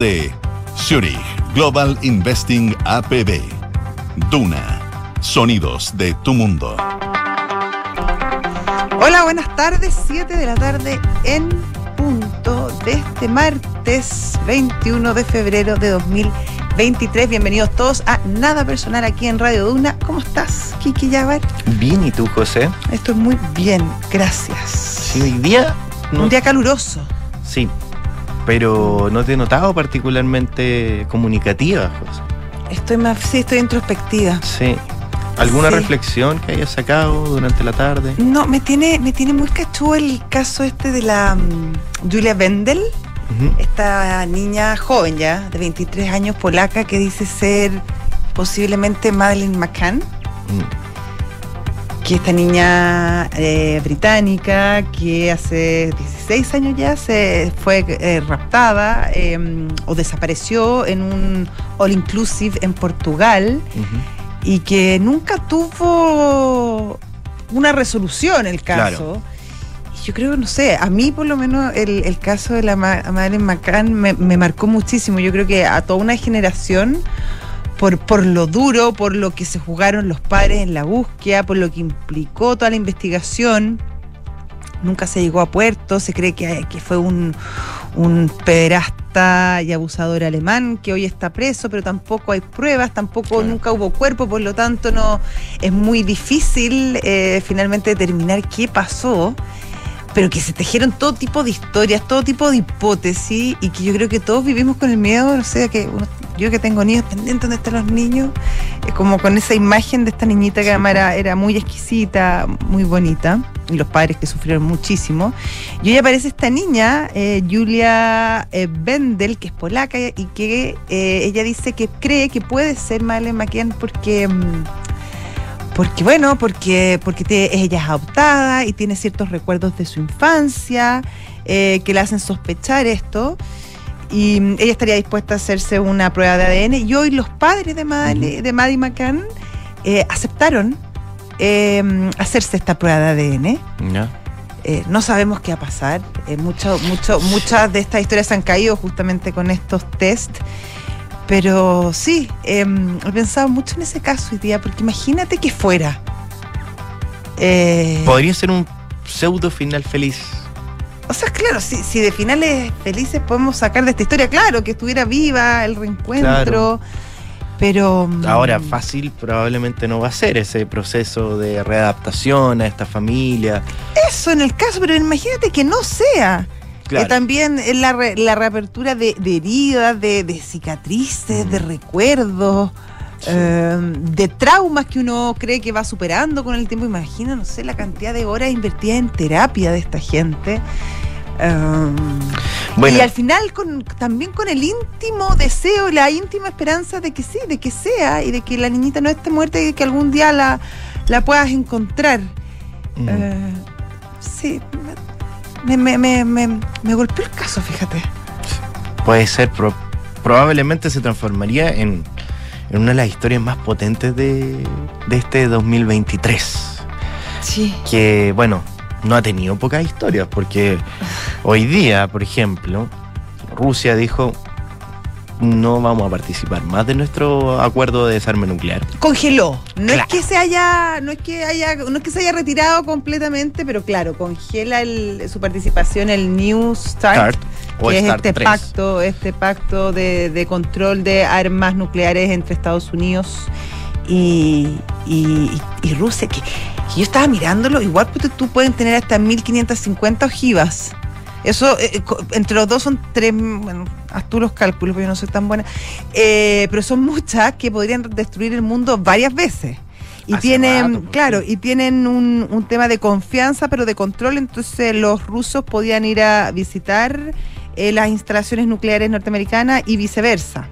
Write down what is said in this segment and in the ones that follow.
de Zurich Global Investing APB. Duna. Sonidos de tu mundo. Hola, buenas tardes. 7 de la tarde en punto de este martes 21 de febrero de 2023. Bienvenidos todos a Nada Personal aquí en Radio Duna. ¿Cómo estás, Kiki Yavar? Bien, ¿y tú, José? Estoy muy bien, gracias. Sí, hoy día. no- Un día caluroso. Sí, pero no te he notado particularmente comunicativa, José. Estoy más, sí, estoy introspectiva. Sí. ¿Alguna Sí. reflexión que hayas sacado durante la tarde? No, me tiene, me tiene muy cachú el caso este de la mm, Julia Wendel. Esta niña joven ya, de 23 años, polaca, que dice ser posiblemente Madeleine McCann, Mm, que esta niña eh, británica que hace 16 años ya se fue eh, raptada eh, o desapareció en un all inclusive en Portugal y que nunca tuvo una resolución el caso. Y Yo creo, no sé, a mí por lo menos el, el caso de la Ma- Madeleine McCann me, me marcó muchísimo. Yo creo que a toda una generación, por, por lo duro, por lo que se jugaron los padres en la búsqueda, por lo que implicó toda la investigación, nunca se llegó a puerto. Se cree que, que fue un, un pederasta y abusador alemán que hoy está preso, pero tampoco hay pruebas, tampoco nunca hubo cuerpo, por lo tanto no es muy difícil eh, finalmente determinar qué pasó. Pero que se tejieron todo tipo de historias, todo tipo de hipótesis, y que yo creo que todos vivimos con el miedo, no sé, que uno- yo que tengo niños pendientes donde están los niños, es como con esa imagen de esta niñita que además era, era muy exquisita, muy bonita, y los padres que sufrieron muchísimo. Y hoy aparece esta niña, eh, Julia eh, Bendel, que es polaca, y que eh, ella dice que cree que puede ser Madeleine McCann porque... mm, porque bueno, porque, porque te- ella es adoptada y tiene ciertos recuerdos de su infancia eh, que le hacen sospechar esto. Y mm, ella estaría dispuesta a hacerse una prueba de ADN. Y hoy los padres de, Madele- de Maddie McCann eh, aceptaron eh, hacerse esta prueba de ADN. Ya. Eh, no sabemos qué va a pasar. Eh, mucho, mucho, muchas de estas historias han caído justamente con estos test. Pero sí, eh, he pensado mucho en ese caso hoy día, porque imagínate que fuera. Eh, Podría ser un pseudo final feliz. o sea, claro, si, si de finales felices podemos sacar de esta historia, claro, que estuviera viva, el reencuentro. Pero. mm, Ahora, fácil probablemente no va a ser ese proceso de readaptación a esta familia. Eso en el caso, pero imagínate que no sea. Claro. Eh, también es la, re- la reapertura de, de heridas, de, de cicatrices, Mm. de recuerdos, Sí. eh, de traumas que uno cree que va superando con el tiempo. Imagina, no sé, la cantidad de horas invertidas en terapia de esta gente. Bueno, y al final con, también con el íntimo deseo, la íntima esperanza de que sí, de que sea, y de que la niñita no esté muerta y que algún día la, la puedas encontrar. mm, Eh, sí, me, me, me, me, me golpeó el caso, fíjate. puede ser, pro- probablemente se transformaría en, en una de las historias más potentes de, de este 2023. Sí. que, bueno, no ha tenido pocas historias, porque hoy día, por ejemplo, Rusia dijo, no vamos a participar más de nuestro acuerdo de desarme nuclear. Congeló. No Claro. es que se haya, no es que haya, no es que se haya retirado completamente, pero claro, congela el- su participación el New Start, START o que es este 3. pacto, este pacto de, de control de armas nucleares entre Estados Unidos y, y- y Rusia, que, que yo estaba mirándolo, igual pues, tú pueden tener hasta 1550 ojivas. Eso, eh, co- entre los dos son tres, bueno, haz tú los cálculos, porque yo no soy tan buena, Eh, pero son muchas que podrían destruir el mundo varias veces. Y Hace tienen, rato, pues, claro, sí. y tienen un, un tema de confianza, pero de control, entonces los rusos podían ir a visitar eh, las instalaciones nucleares norteamericanas y viceversa.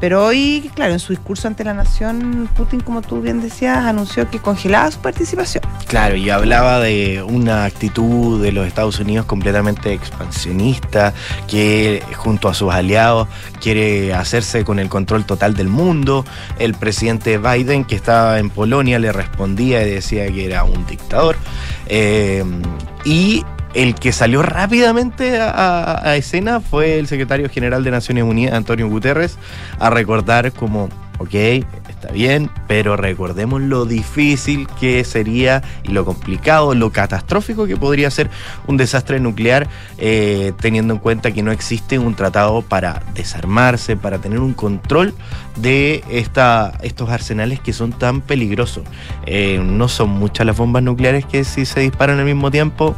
Pero hoy, claro, en su discurso ante la nación, Putin, como tú bien decías, anunció que congelaba su participación. Claro, y hablaba de una actitud de los Estados Unidos completamente expansionista, que junto a sus aliados quiere hacerse con el control total del mundo. El presidente Biden, que estaba en Polonia, le respondía y decía que era un dictador. Eh, y el que salió rápidamente a, escena fue el secretario general de Naciones Unidas, Antonio Guterres, a recordar como, ok, está bien, pero recordemos lo difícil que sería y lo complicado, lo catastrófico que podría ser un desastre nuclear, eh, teniendo en cuenta que no existe un tratado para desarmarse, para tener un control de esta, estos arsenales que son tan peligrosos. Eh, no son muchas las bombas nucleares que si se disparan al mismo tiempo,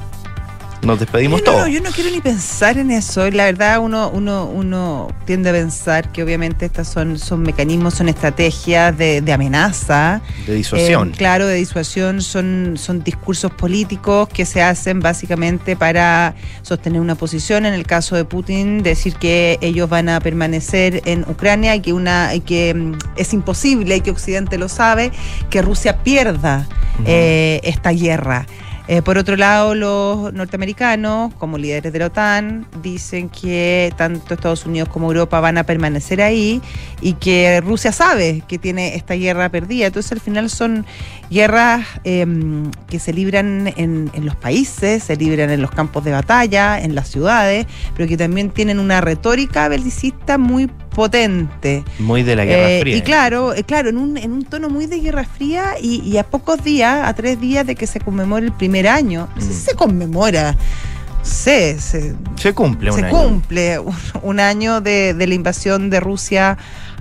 nos despedimos no, todos. yo no quiero ni pensar en eso. La verdad, uno, uno, uno tiende a pensar que obviamente estas son, son mecanismos, son estrategias de, de amenaza. De disuasión. Eh, claro, de disuasión, son, son discursos políticos que se hacen básicamente para sostener una posición. En el caso de Putin, decir que ellos van a permanecer en Ucrania y que, una, y que mm, es imposible, y que Occidente lo sabe, que Rusia pierda eh, esta guerra. Eh, por otro lado, los norteamericanos, como líderes de la OTAN, dicen que tanto Estados Unidos como Europa van a permanecer ahí y que Rusia sabe que tiene esta guerra perdida. Entonces, al final son guerras eh, que se libran en, en los países, se libran en los campos de batalla, en las ciudades, pero que también tienen una retórica belicista muy potente. Muy de la Guerra Eh, Fría. Y claro, eh, claro, en un, en un tono muy de Guerra Fría y, y a pocos días, a tres días de que se conmemore el primer año. No sé si Mm. se conmemora. Se, se cumple un se año. cumple un, un año de, de la invasión de Rusia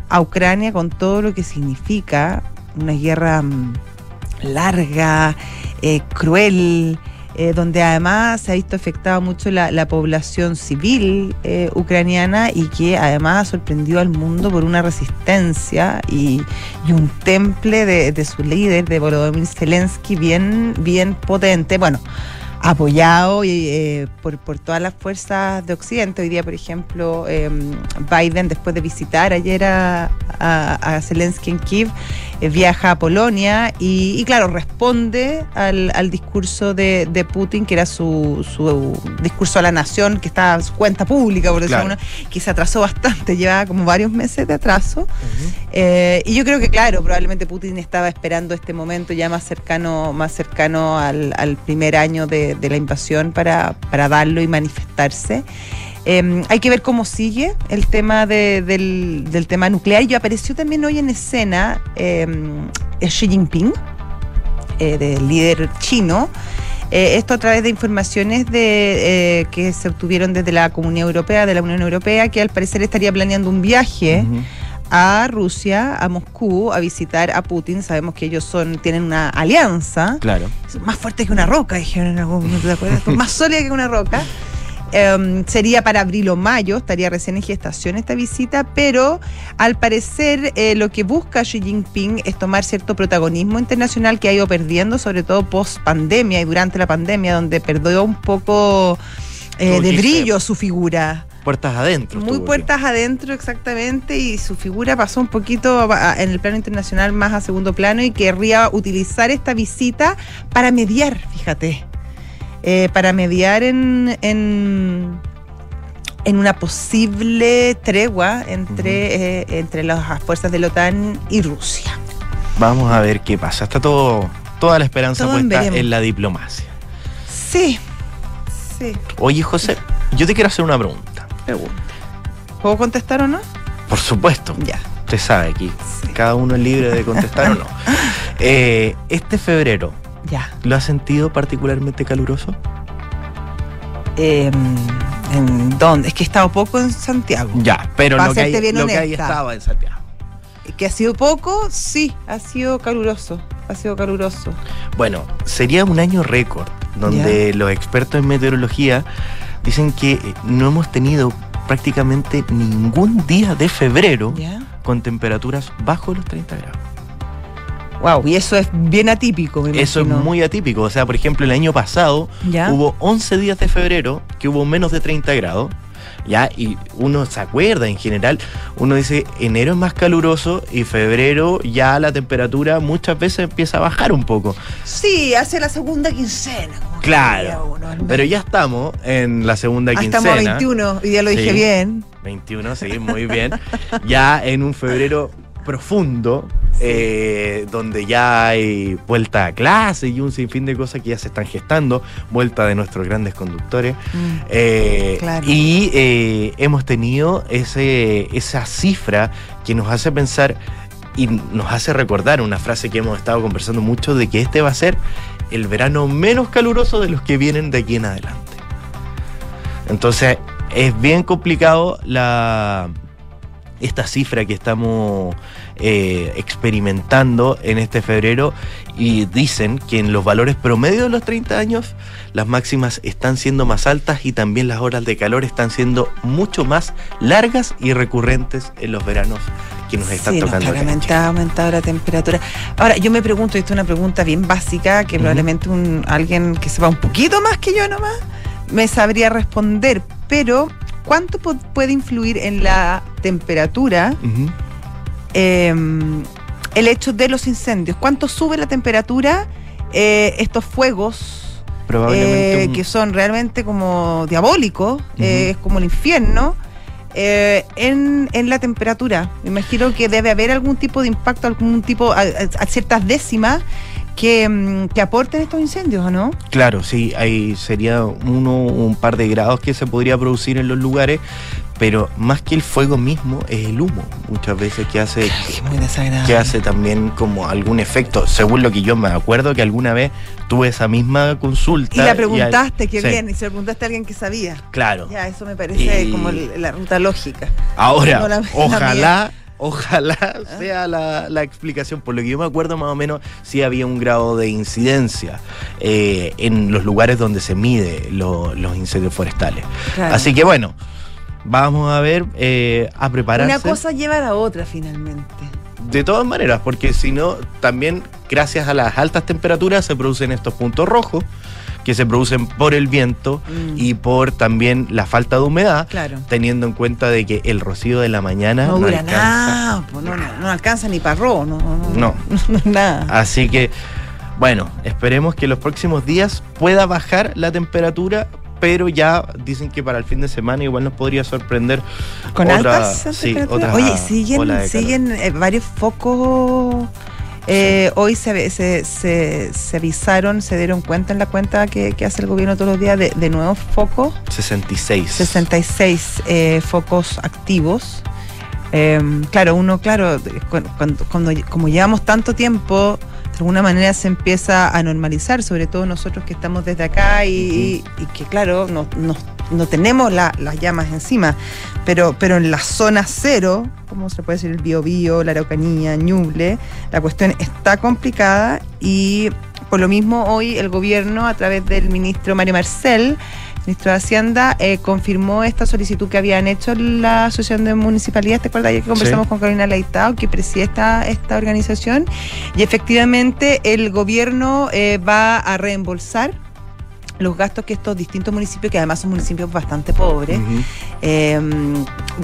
a Ucrania con todo lo que significa una guerra mm, larga, eh, cruel, eh, donde además se ha visto afectada mucho la, la población civil eh, ucraniana y que además sorprendió al mundo por una resistencia y, y un temple de, de su líder, de Volodymyr Zelensky, bien, bien potente. Bueno, apoyado eh, por, por todas las fuerzas de Occidente. Hoy día, por ejemplo, eh, Biden, después de visitar ayer a, a, a Zelensky en Kiev, eh, viaja a Polonia y, y, claro, responde al, al discurso de, de Putin, que era su, su discurso a la nación, que está a su cuenta pública, por decirlo Claro. uno, que se atrasó bastante, lleva como varios meses de atraso. Ujú. Eh, y yo creo que, claro, probablemente Putin estaba esperando este momento ya más cercano, más cercano al, al primer año de, de la invasión para, para darlo y manifestarse. Eh, hay que ver cómo sigue el tema de- del, tema nuclear. Y apareció también hoy en escena eh, Xi Jinping, eh, líder chino. Eh, esto a través de informaciones de, eh, que se obtuvieron desde la Comunidad Europea, de la Unión Europea, que al parecer estaría planeando un viaje. A Rusia, a Moscú, a visitar a Putin. Sabemos que ellos son tienen una alianza Claro. más fuerte que una roca, dijeron en algún momento, ¿te acuerdas? más sólida que una roca. Em, sería para abril o mayo, estaría recién en gestación esta visita, pero al parecer eh, lo que busca Xi Jinping es tomar cierto protagonismo internacional que ha ido perdiendo, sobre todo post pandemia y durante la pandemia, donde perdió un poco eh, de brillo su figura. Puertas adentro. Muy puertas adentro exactamente y su figura pasó un poquito a- a- en el plano internacional más a segundo plano y querría utilizar esta visita para mediar, fíjate, Eh, para mediar en, en, en una posible tregua entre, eh, entre las fuerzas de la OTAN y Rusia. Vamos a ver qué pasa. Está todo, toda la esperanza Todo en puesta veremos. en la diplomacia. Sí, sí, Oye, José, yo te quiero hacer una pregunta. ¿Puedo contestar o no? Por supuesto. Ya. Usted sabe aquí. Cada uno es libre de contestar o no. Eh, este febrero, Ya. ¿lo has sentido particularmente caluroso? Eh, ¿En dónde? Es que he estado poco en Santiago. Ya, pero lo que, hay, lo que ahí honesta. estaba en Santiago. Que ha sido poco, sí, ha sido caluroso. Ha sido caluroso. Bueno, sería un año récord, donde los expertos en meteorología dicen que eh, no hemos tenido prácticamente ningún día de febrero ¿Ya? con temperaturas bajo los 30 grados. Wow, y eso es bien atípico, me Eso es muy atípico. O sea, por ejemplo, el año pasado ¿Ya? hubo 11 días de febrero que hubo menos de 30 grados. Ya, y uno se acuerda en general, uno dice enero es más caluroso y febrero ya la temperatura muchas veces empieza a bajar un poco. Sí, hace la segunda quincena. Claro, Pero ya estamos en la segunda Ah, quincena. estamos a 21, y ya lo dije Sí. bien. 21, sí, muy bien. ya en un febrero profundo, eh, donde ya hay vuelta a clase y un sinfín de cosas que ya se están gestando, vuelta de nuestros grandes conductores. Mm. Eh, Claro. Y eh, hemos tenido ese, esa cifra que nos hace pensar y nos hace recordar una frase que hemos estado conversando mucho de que este va a ser el verano menos caluroso de los que vienen de aquí en adelante. Entonces es bien complicado la, esta cifra que estamos eh, experimentando en este febrero y dicen que en los valores promedio de los 30 años las máximas están siendo más altas y también las horas de calor están siendo mucho más largas y recurrentes en los veranos que nos están Sí, no, tocando. en claramente ha aumentado la temperatura. Ahora, yo me pregunto, esto es una pregunta bien básica, que probablemente un, alguien que sepa un poquito más que yo nomás me sabría responder, pero ¿cuánto puede influir en la temperatura. Eh, el hecho de los incendios? ¿Cuánto sube la temperatura eh, estos fuegos Probablemente eh, un- que son realmente como diabólicos, eh, es como el infierno, eh, en, en la temperatura. Me imagino que debe haber algún tipo de impacto, algún tipo, a, ciertas décimas que, mm, que aporten estos incendios, ¿o no? Claro, sí, ahí sería uno, un par de grados que se podría producir en los lugares, pero más que el fuego mismo es el humo, muchas veces que hace desagradable. que hace también como algún efecto, según lo que yo me acuerdo que alguna vez tuve esa misma consulta. Y la preguntaste, qué sí. bien, y se lo preguntaste a alguien que sabía. Claro. Ya, eso me parece Y- como el- la ruta lógica. Ahora, No la- la ojalá, ojalá sea la, la explicación. Por lo que yo me acuerdo más o menos, sí había un grado de incidencia eh, en los lugares donde se mide lo- los incendios forestales. Claro. Así que bueno, vamos a ver, eh, a prepararse. Una cosa lleva a la otra finalmente. De todas maneras, porque si no, también gracias a las altas temperaturas se producen estos puntos rojos que se producen por el viento Mm. y por también la falta de humedad, Claro. teniendo en cuenta de que el rocío de la mañana No no, dura alcanza. nada, pues no, no, no alcanza ni para arroz, no, no, No. no, nada. Así que, bueno, esperemos que los próximos días pueda bajar la temperatura, pero ya dicen que para el fin de semana igual nos podría sorprender Con otra- altas sí, otra Oye, siguen, siguen eh, varios focos. eh, Hoy se, se, se, se avisaron, se dieron cuenta en la cuenta que, que hace el gobierno todos los días de, de nuevos focos, 66. 66 eh, focos activos. Eh, claro, uno, claro, cu- cuando, cuando, como llevamos tanto tiempo, alguna manera se empieza a normalizar, sobre todo nosotros que estamos desde acá y, y que, claro, no, no, no tenemos la- las llamas encima, pero, pero en la zona cero, como se puede decir el Biobío, la Araucanía, Ñuble, la cuestión está complicada y por lo mismo hoy el gobierno, a través del ministro Mario Marcel, ministro de Hacienda, eh, confirmó esta solicitud que habían hecho la Asociación de Municipalidades. ¿Te acuerdas ayer que conversamos Sí. con Carolina Leitao, que preside esta, esta organización? Y efectivamente el gobierno eh, va a reembolsar los gastos que estos distintos municipios, que además son municipios bastante pobres, eh,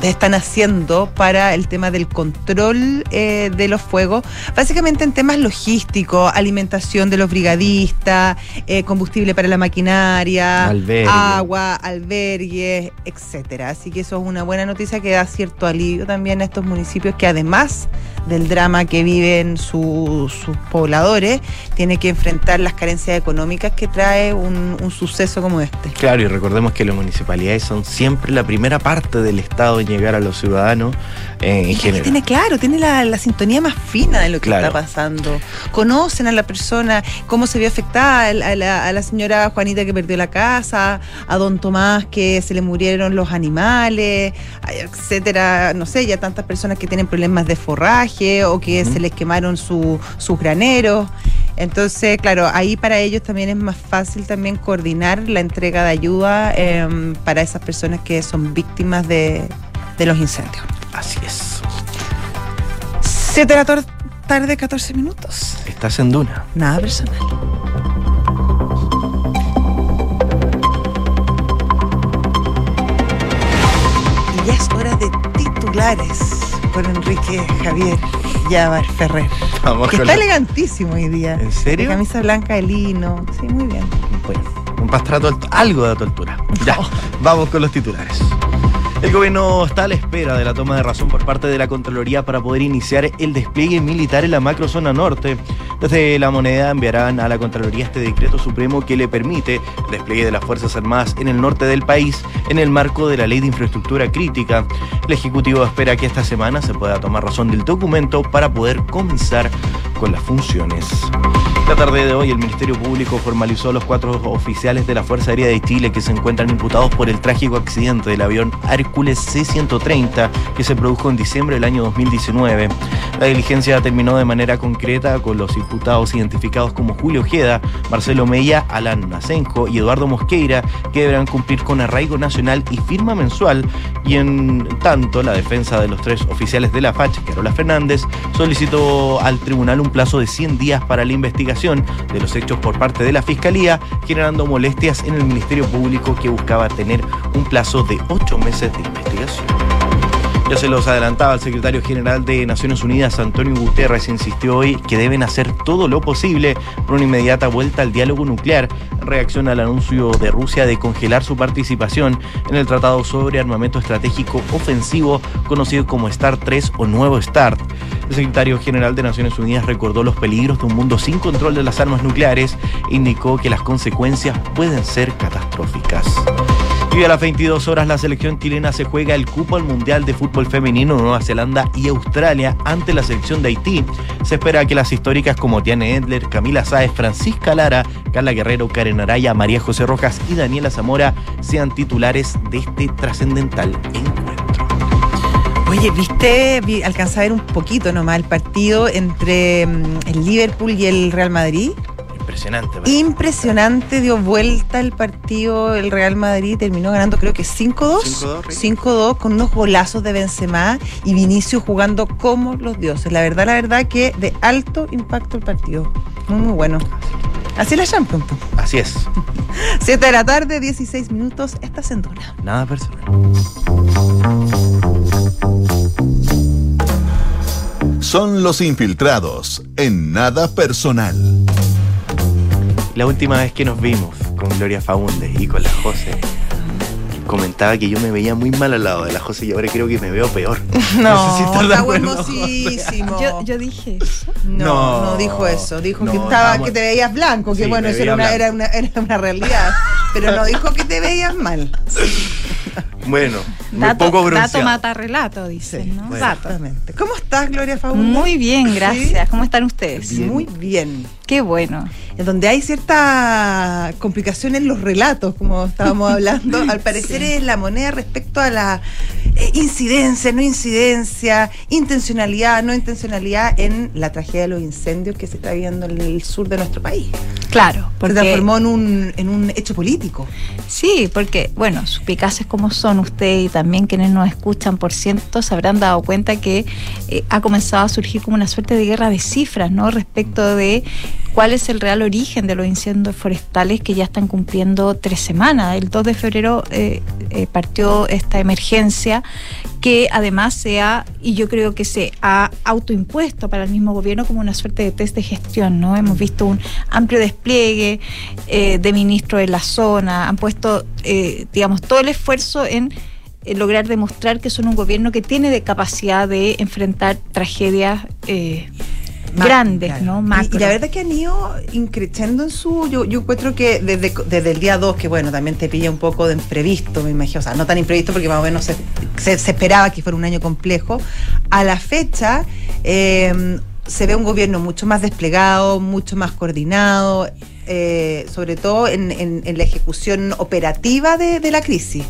están haciendo para el tema del control eh, de los fuegos, básicamente en temas logísticos, alimentación de los brigadistas, eh, combustible para la maquinaria, Albergue. agua, albergues, etcétera. Así que eso es una buena noticia que da cierto alivio también a estos municipios que además del drama que viven su- sus pobladores, tiene que enfrentar las carencias económicas que trae un, un suceso como este. Claro, y recordemos que las municipalidades son siempre la primera parte del Estado en llegar a los ciudadanos eh, en general. Tiene claro, tiene la, la sintonía más fina de lo que Claro. está pasando. Conocen a la persona, cómo se vio afectada a la, a la señora Juanita que perdió la casa, a don Tomás que se le murieron los animales, etcétera. No sé, ya tantas personas que tienen problemas de forraje o que se les quemaron su- sus graneros. Entonces, claro, ahí para ellos también es más fácil también coordinar la entrega de ayuda em, para esas personas que son víctimas de, de los incendios. Así es. 7 de la tarde, 14 minutos. Estás en Duna. Nada personal. Y ya es hora de titulares con Enrique Javier Yavar Ferrer. Vamos Que está la- elegantísimo hoy día. ¿En serio? Camisa blanca de lino. Sí, muy bien. Bueno, un pastrato alto- algo de tu altura. Ya, vamos con los titulares. El gobierno está a la espera de la toma de razón por parte de la Contraloría para poder iniciar el despliegue militar en la macrozona norte. Desde la moneda enviarán a la Contraloría este decreto supremo que le permite el despliegue de las Fuerzas Armadas en el norte del país en el marco de la Ley de Infraestructura Crítica. El Ejecutivo espera que esta semana se pueda tomar razón del documento para poder comenzar con las funciones. La tarde de hoy el Ministerio Público formalizó a los cuatro oficiales de la Fuerza Aérea de Chile que se encuentran imputados por el trágico accidente del avión Hércules C-130 que se produjo en diciembre del año 2019. La diligencia terminó de manera concreta con los imputados identificados como Julio Ojeda, Marcelo Mella, Alan Nacenjo y Eduardo Mosqueira, que deberán cumplir con arraigo nacional y firma mensual. Y en tanto, la defensa de los tres oficiales de la FACH, Carola Fernández, solicitó al tribunal un plazo de 100 días para la investigación de los hechos por parte de la Fiscalía, generando molestias en el Ministerio Público que buscaba tener un plazo de ocho meses de investigación. Ya se los adelantaba el secretario general de Naciones Unidas, Antonio Guterres, insistió hoy que deben hacer todo lo posible por una inmediata vuelta al diálogo nuclear en reacción al anuncio de Rusia de congelar su participación en el Tratado sobre Armamento Estratégico Ofensivo, conocido como START 3 o Nuevo START. El secretario general de Naciones Unidas recordó los peligros de un mundo sin control de las armas nucleares e indicó que las consecuencias pueden ser catastróficas. Y a las 22 horas la selección chilena se juega el cupo al Mundial de Fútbol Femenino Nueva Zelanda y Australia ante la selección de Haití. Se espera que las históricas como Tiane Edler, Camila Sáez, Francisca Lara, Carla Guerrero, Karen Araya, María José Rojas y Daniela Zamora sean titulares de este trascendental encuentro. Oye, ¿viste? Vi, alcanza a ver un poquito nomás el partido entre mm, el Liverpool y el Real Madrid. Impresionante. ¿verdad? Impresionante, dio vuelta el partido, el Real Madrid terminó ganando creo que 5-2. 5-2, Ricky. 5-2 con unos golazos de Benzema y Vinicius jugando como los dioses. La verdad, la verdad que de alto impacto el partido. Muy, muy bueno. Así es la Champions. Así es. 7 de la tarde, 16 minutos, estás en Duna. Nada personal. Son los infiltrados en nada personal. La última vez que nos vimos con Gloria Faúndez y con la José, comentaba que yo me veía muy mal al lado de la José y ahora creo que me veo peor. No, sé si estás de está hermosísimo. Yo, yo dije eso. No, No, no, dijo eso. Dijo no, que estaba, que te veías blanco, que Sí, bueno, eso era una, era, una, era una realidad. Pero no dijo que te veías mal. Bueno, muy Dato, poco dato mata relato, dicen, ¿no? bueno. Dato. Exactamente. ¿Cómo estás, Gloria Faúndez? Muy bien, ¿Sí? gracias. ¿Cómo están ustedes? Muy bien. Qué bueno. En donde hay cierta complicación en los relatos, como estábamos hablando, al parecer es la moneda respecto a la eh, incidencia, no incidencia, intencionalidad, no intencionalidad en la tragedia de los incendios que se está viviendo en el sur de nuestro país. Claro, Se porque transformó en un, en un hecho político. sí, porque bueno, suspicaces como son ustedes y también quienes nos escuchan por ciento se habrán dado cuenta que eh, ha comenzado a surgir como una suerte de guerra de cifras, ¿no? Respecto de cuál es el real origen de los incendios forestales que ya están cumpliendo tres semanas. El 2 de febrero eh, eh, partió esta emergencia que además se ha, y yo creo que se ha autoimpuesto para el mismo gobierno como una suerte de test de gestión, ¿no? Hemos visto un amplio despliegue eh, de ministros en la zona, han puesto, eh, digamos, todo el esfuerzo en lograr demostrar que son un gobierno que tiene de capacidad de enfrentar tragedias eh, grandes, claro. ¿no? Y- Macro. Y, la verdad que han ido increciendo en su. Yo, yo encuentro que desde, desde el día 2, que bueno, también te pilla un poco de imprevisto, me imagino. O sea, no tan imprevisto porque más o menos se, se- se esperaba que fuera un año complejo. A la fecha. eh, se ve un gobierno mucho más desplegado, mucho más coordinado, eh, sobre todo en, en- en la ejecución operativa de, de la crisis.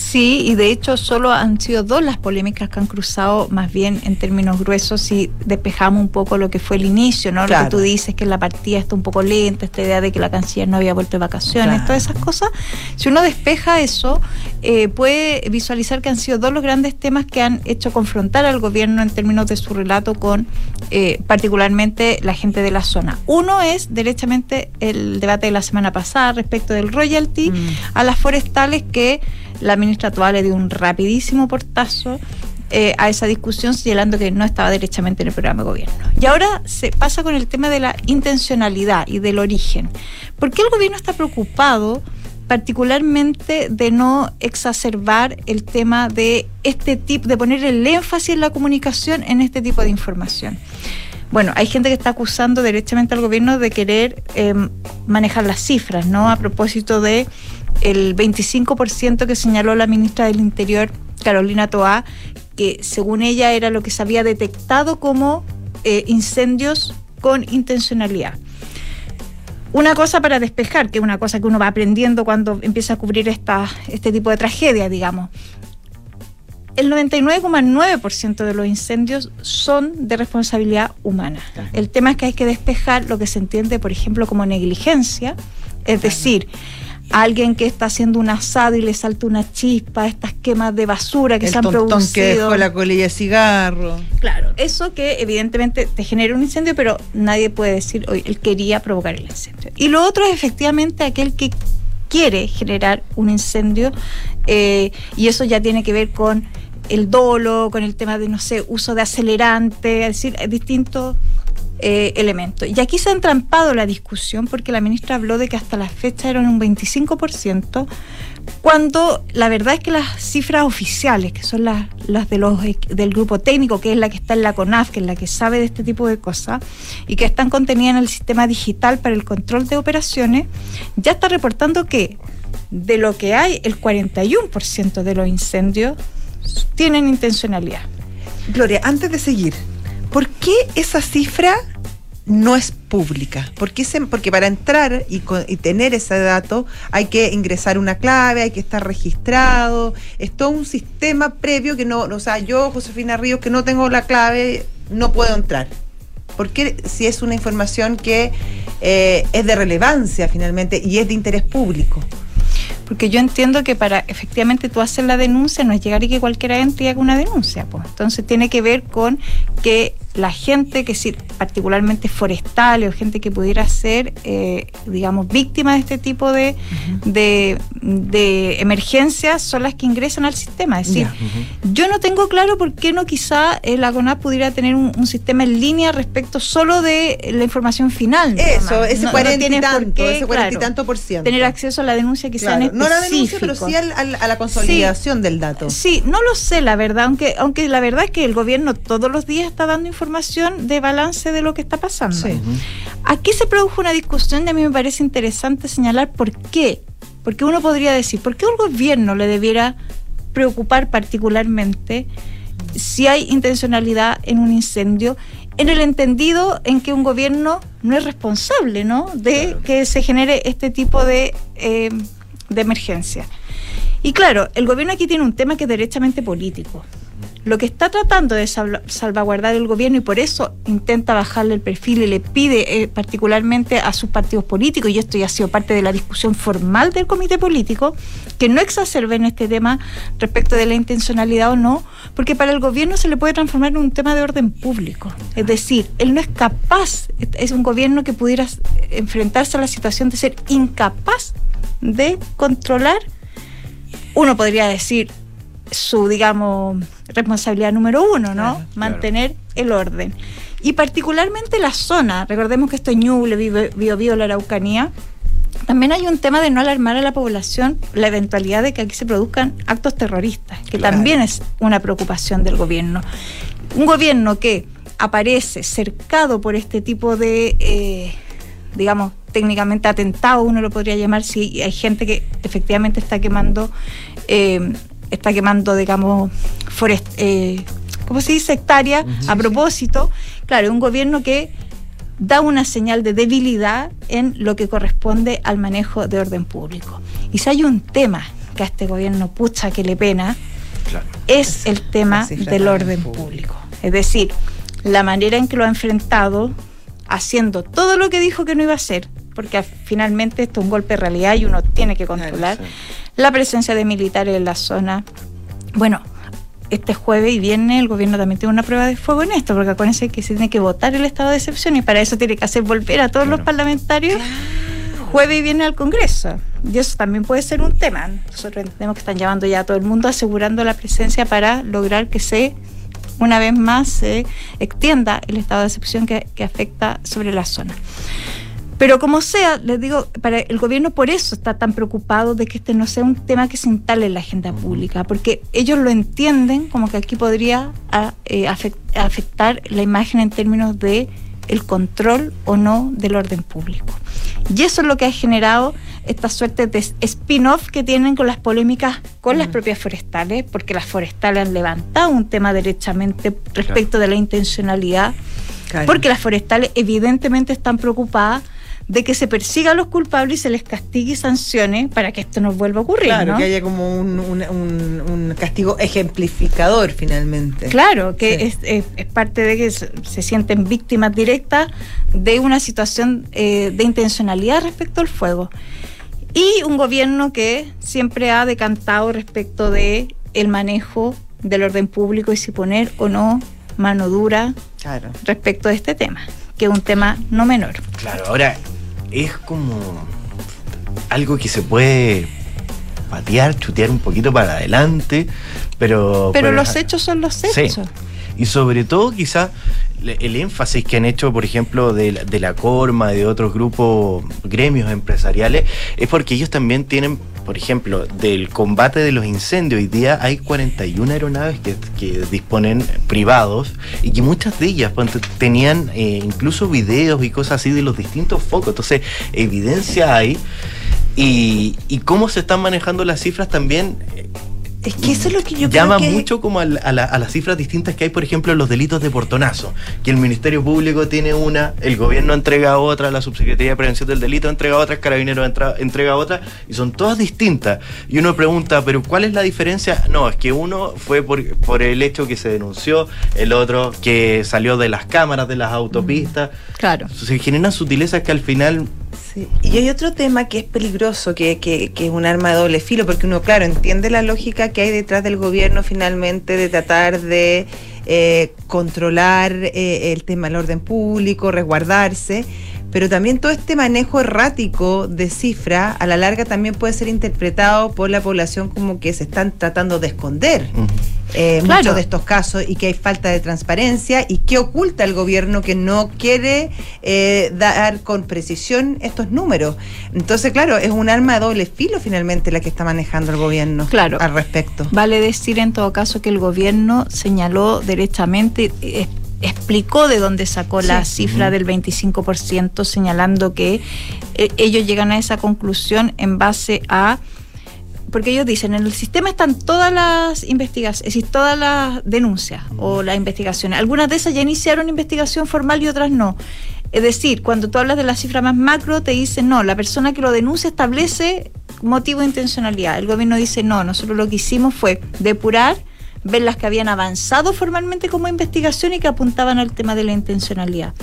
Sí, y de hecho solo han sido dos las polémicas que han cruzado, más bien en términos gruesos, si despejamos un poco lo que fue el inicio, ¿no? Lo que tú dices, que la partida está un poco lenta, esta idea de que la canciller no había vuelto de vacaciones, Claro. todas esas cosas. Si uno despeja eso, eh, puede visualizar que han sido dos los grandes temas que han hecho confrontar al gobierno en términos de su relato con eh, particularmente la gente de la zona. Uno es derechamente el debate de la semana pasada respecto del royalty Mm. a las forestales que la ministra actual le dio un rapidísimo portazo eh, a esa discusión señalando que no estaba derechamente en el programa de gobierno. Y ahora se pasa con el tema de la intencionalidad y del origen. ¿Por qué el gobierno está preocupado particularmente de no exacerbar el tema de este tipo, de poner el énfasis en la comunicación en este tipo de información. Bueno, hay gente que está acusando derechamente al gobierno de querer em, manejar las cifras, ¿no? A propósito de el 25% que señaló la ministra del Interior, Carolina Toá, que según ella era lo que se había detectado como eh, incendios con intencionalidad. Una cosa para despejar, que es una cosa que uno va aprendiendo cuando empieza a cubrir esta, este tipo de tragedia, digamos el 99,9% de los incendios son de responsabilidad humana. El tema es que hay que despejar lo que se entiende, por ejemplo, como negligencia, es decir, alguien que está haciendo un asado y le salta una chispa, estas quemas de basura que se han producido. que dejó la colilla de cigarro. Claro, eso que evidentemente te genera un incendio, pero nadie puede decir, hoy él quería provocar el incendio. Y lo otro es efectivamente aquel que quiere generar un incendio eh, y eso ya tiene que ver con el dolo, con el tema de, no sé, uso de acelerante, es decir, distintos eh. Y aquí se ha entrampado la discusión porque la ministra habló de que hasta la fecha eran un 25%, cuando la verdad es que las cifras oficiales, que son las, las de los, del grupo técnico, que es la que está en la CONAF, que es la que sabe de este tipo de cosas, y que están contenidas en el sistema digital para el control de operaciones, ya está reportando que de lo que hay, el 41% de los incendios tienen intencionalidad. Gloria, antes de seguir, ¿por qué esa cifra no es pública? Porque, porque para entrar y, tener ese dato hay que ingresar una clave, hay que estar registrado, es todo un sistema previo que no, o sea, yo, Josefina Ríos, que no tengo la clave, no puedo entrar. ¿Por qué si es una información que eh, es de relevancia finalmente y es de interés público? Porque yo entiendo que para efectivamente tú hacer la denuncia no es llegar y que cualquiera entre y haga una denuncia. Pues. Entonces tiene que ver con que la gente que sí, particularmente forestales o gente que pudiera ser, eh, digamos, víctima de este tipo de, de, emergencias son las que ingresan al sistema. Es decir, yo no tengo claro por qué no quizá la CONAP pudiera tener un, sistema en línea respecto solo de la información final. Eso, ese cuarenta y tanto, ese cuarenta y tanto por ciento. Tener acceso a la denuncia quizá en No la denuncia, pero sí a la consolidación del dato. Sí, no lo sé, la verdad, aunque, aunque la verdad es que el gobierno todos los días está dando información información de balance de lo que está pasando. Aquí se produjo una discusión y a mí me parece interesante señalar por qué. Porque uno podría decir, ¿por qué un gobierno le debiera preocupar particularmente si hay intencionalidad en un incendio, en el entendido en que un gobierno no es responsable ¿no? de que se genere este tipo de, eh, de emergencia. Y claro, el gobierno aquí tiene un tema que es derechamente político lo que está tratando de salvaguardar el gobierno y por eso intenta bajarle el perfil y le pide eh, particularmente a sus partidos políticos, y esto ya ha sido parte de la discusión formal del comité político, que no exacerben este tema respecto de la intencionalidad o no, porque para el gobierno se le puede transformar en un tema de orden público. Es decir, él no es capaz, es un gobierno que pudiera enfrentarse a la situación de ser incapaz de controlar, uno podría decir, su, digamos, responsabilidad número uno, ¿no? Mantener el orden. Y particularmente la zona, recordemos que esto es Ñuble, Bio, Bio, la Araucanía, también hay un tema de no alarmar a la población la eventualidad de que aquí se produzcan actos terroristas, que también es una preocupación del gobierno. Un gobierno que aparece cercado por este tipo de, eh, digamos, técnicamente atentado, uno lo podría llamar si hay gente que efectivamente está quemando eh, está quemando, digamos, forest, eh, ¿cómo se dice? Hectáreas a propósito. Claro, un gobierno que da una señal de debilidad en lo que corresponde al manejo de orden público. Y si hay un tema que a este gobierno pucha que le pena, es el tema del orden público. Es decir, la manera en que lo ha enfrentado, haciendo todo lo que dijo que no iba a hacer, porque finalmente esto es un golpe de realidad y uno tiene que controlar la presencia de militares en la zona. Bueno, este jueves y viernes el gobierno también tiene una prueba de fuego en esto, porque acuérdense que se tiene que votar el estado de excepción y para eso tiene que hacer volver a todos los parlamentarios jueves y viernes al Congreso. Y eso también puede ser un tema. Nosotros entendemos que están llevando ya a todo el mundo asegurando la presencia para lograr que se, una vez más, se extienda el estado de excepción que, afecta sobre la zona. Pero como sea, les digo, para el gobierno por eso está tan preocupado de que este no sea un tema que se instale en la agenda pública, porque ellos lo entienden como que aquí podría a, eh, afectar la imagen en términos de el control o no del orden público. Y eso es lo que ha generado esta suerte de spin-off que tienen con las polémicas con las propias forestales, porque las forestales han levantado un tema derechamente respecto de la intencionalidad, porque las forestales evidentemente están preocupadas de que se persiga a los culpables y se les castigue y sancione para que esto no vuelva a ocurrir. Claro, que haya como un, castigo ejemplificador finalmente. Claro, que es, parte de que se, sienten víctimas directas de una situación eh, de intencionalidad respecto al fuego. Y un gobierno que siempre ha decantado respecto de el manejo del orden público y si poner o no mano dura respecto de este tema, que es un tema no menor. Claro, ahora es como algo que se puede patear, chutear un poquito para adelante, pero... Pero los hechos son los hechos. Y sobre todo quizá el énfasis que han hecho, por ejemplo, de, de, la Corma, de otros grupos, gremios empresariales, es porque ellos también tienen, por ejemplo, del combate de los incendios. Hoy día hay 41 aeronaves que, que disponen privados y que muchas de ellas pues, tenían eh, incluso videos y cosas así de los distintos focos. Entonces, evidencia hay. Y, y cómo se están manejando las cifras también es que eso es lo que yo Llama creo que... mucho como a, las cifras distintas que hay, por ejemplo, en los delitos de portonazo. Que el Ministerio Público tiene una, el gobierno entrega otra, la Subsecretaría de Prevención del Delito entrega otra, el Carabinero entrega otra, y son todas distintas. Y uno pregunta, ¿pero cuál es la diferencia? No, es que uno fue por, por el hecho que se denunció, el otro que salió de las cámaras de las autopistas. Claro. Se generan sutilezas que al final y hay otro tema que es peligroso, que, que, que, es un arma de doble filo, porque uno, claro, entiende la lógica que hay detrás del gobierno finalmente de tratar de eh, controlar eh, el tema del orden público, resguardarse, pero también todo este manejo errático de cifra a la larga también puede ser interpretado por la población como que se están tratando de esconder eh, muchos de estos casos y que hay falta de transparencia y que oculta el gobierno que no quiere eh, dar con precisión estos números. Entonces, claro, es un arma de doble filo finalmente la que está manejando el gobierno claro. al respecto. Vale decir en todo caso que el gobierno señaló derechamente, eh, explicó de dónde sacó la cifra del 25%, señalando que ellos llegan a esa conclusión en base a porque ellos dicen, en el sistema están todas las investigaciones, es decir, todas las denuncias o las investigaciones. Algunas de esas ya iniciaron investigación formal y otras no. Es decir, cuando tú hablas de la cifra más macro, te dicen, no, la persona que lo denuncia establece motivo de intencionalidad. El gobierno dice, no, nosotros lo que hicimos fue depurar, ver las que habían avanzado formalmente como investigación y que apuntaban al tema de la intencionalidad.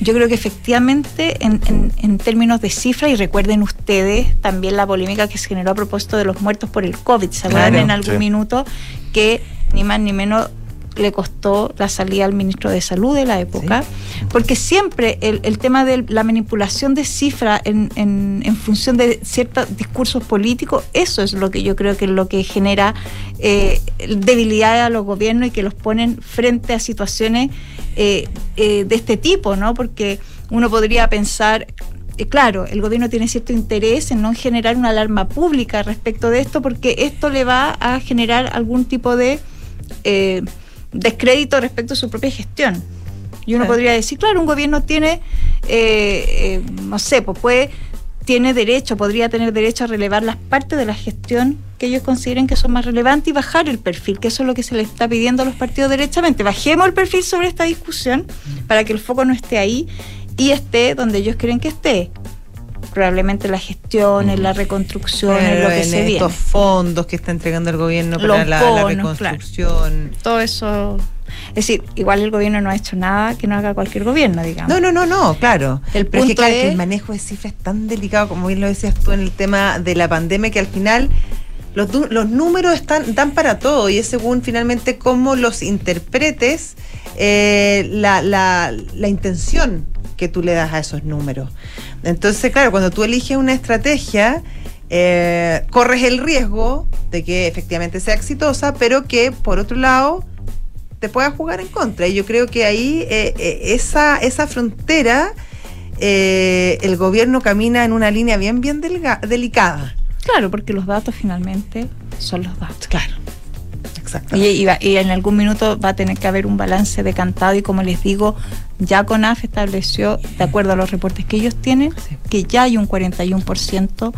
Yo creo que efectivamente, en, términos de cifra, y recuerden ustedes también la polémica que se generó a propósito de los muertos por el COVID, ¿se acuerdan en algún minuto que ni más ni menos le costó la salida al ministro de Salud de la época, porque siempre el, tema de la manipulación de cifras en, en, función de ciertos discursos políticos, eso es lo que yo creo que es lo que genera eh, debilidad a los gobiernos y que los ponen frente a situaciones eh, eh, de este tipo, ¿no? Porque uno podría pensar, eh, claro, el gobierno tiene cierto interés en no generar una alarma pública respecto de esto, porque esto le va a generar algún tipo de descrédito respecto a su propia gestión. Y uno podría decir, claro, un gobierno tiene, no sé, pues puede tiene derecho, podría tener derecho a relevar las partes de la gestión que ellos consideren que son más relevantes y bajar el perfil, que eso es lo que se le está pidiendo a los partidos derechamente. Bajemos el perfil sobre esta discusión para que el foco no esté ahí y esté donde ellos quieren que esté. Probablemente la gestión, en la reconstrucción, en lo que se estos fondos que está entregando el gobierno para la, reconstrucción. Todo eso es decir, igual el gobierno no ha hecho nada que no haga cualquier gobierno, digamos. No, no, no, no, claro. El Pero es que, el manejo de cifras es tan delicado, como bien lo decías tú en el tema de la pandemia, que al final los, los números están, dan para todo y es según finalmente cómo los interpretes eh, la, intención que tú le das a esos números. Entonces, claro, cuando tú eliges una estrategia, eh, corres el riesgo de que efectivamente sea exitosa, pero que por otro lado te pueda jugar en contra. Y yo creo que ahí eh, esa, esa frontera eh, el gobierno camina en una línea bien, bien delga- delicada. Claro, porque los datos finalmente son los datos. Claro. Exacto. Y, y va- y en algún minuto va a tener que haber un balance decantado y como les digo, ya CONAF estableció, de acuerdo a los reportes que ellos tienen, Sí. que ya hay un 41%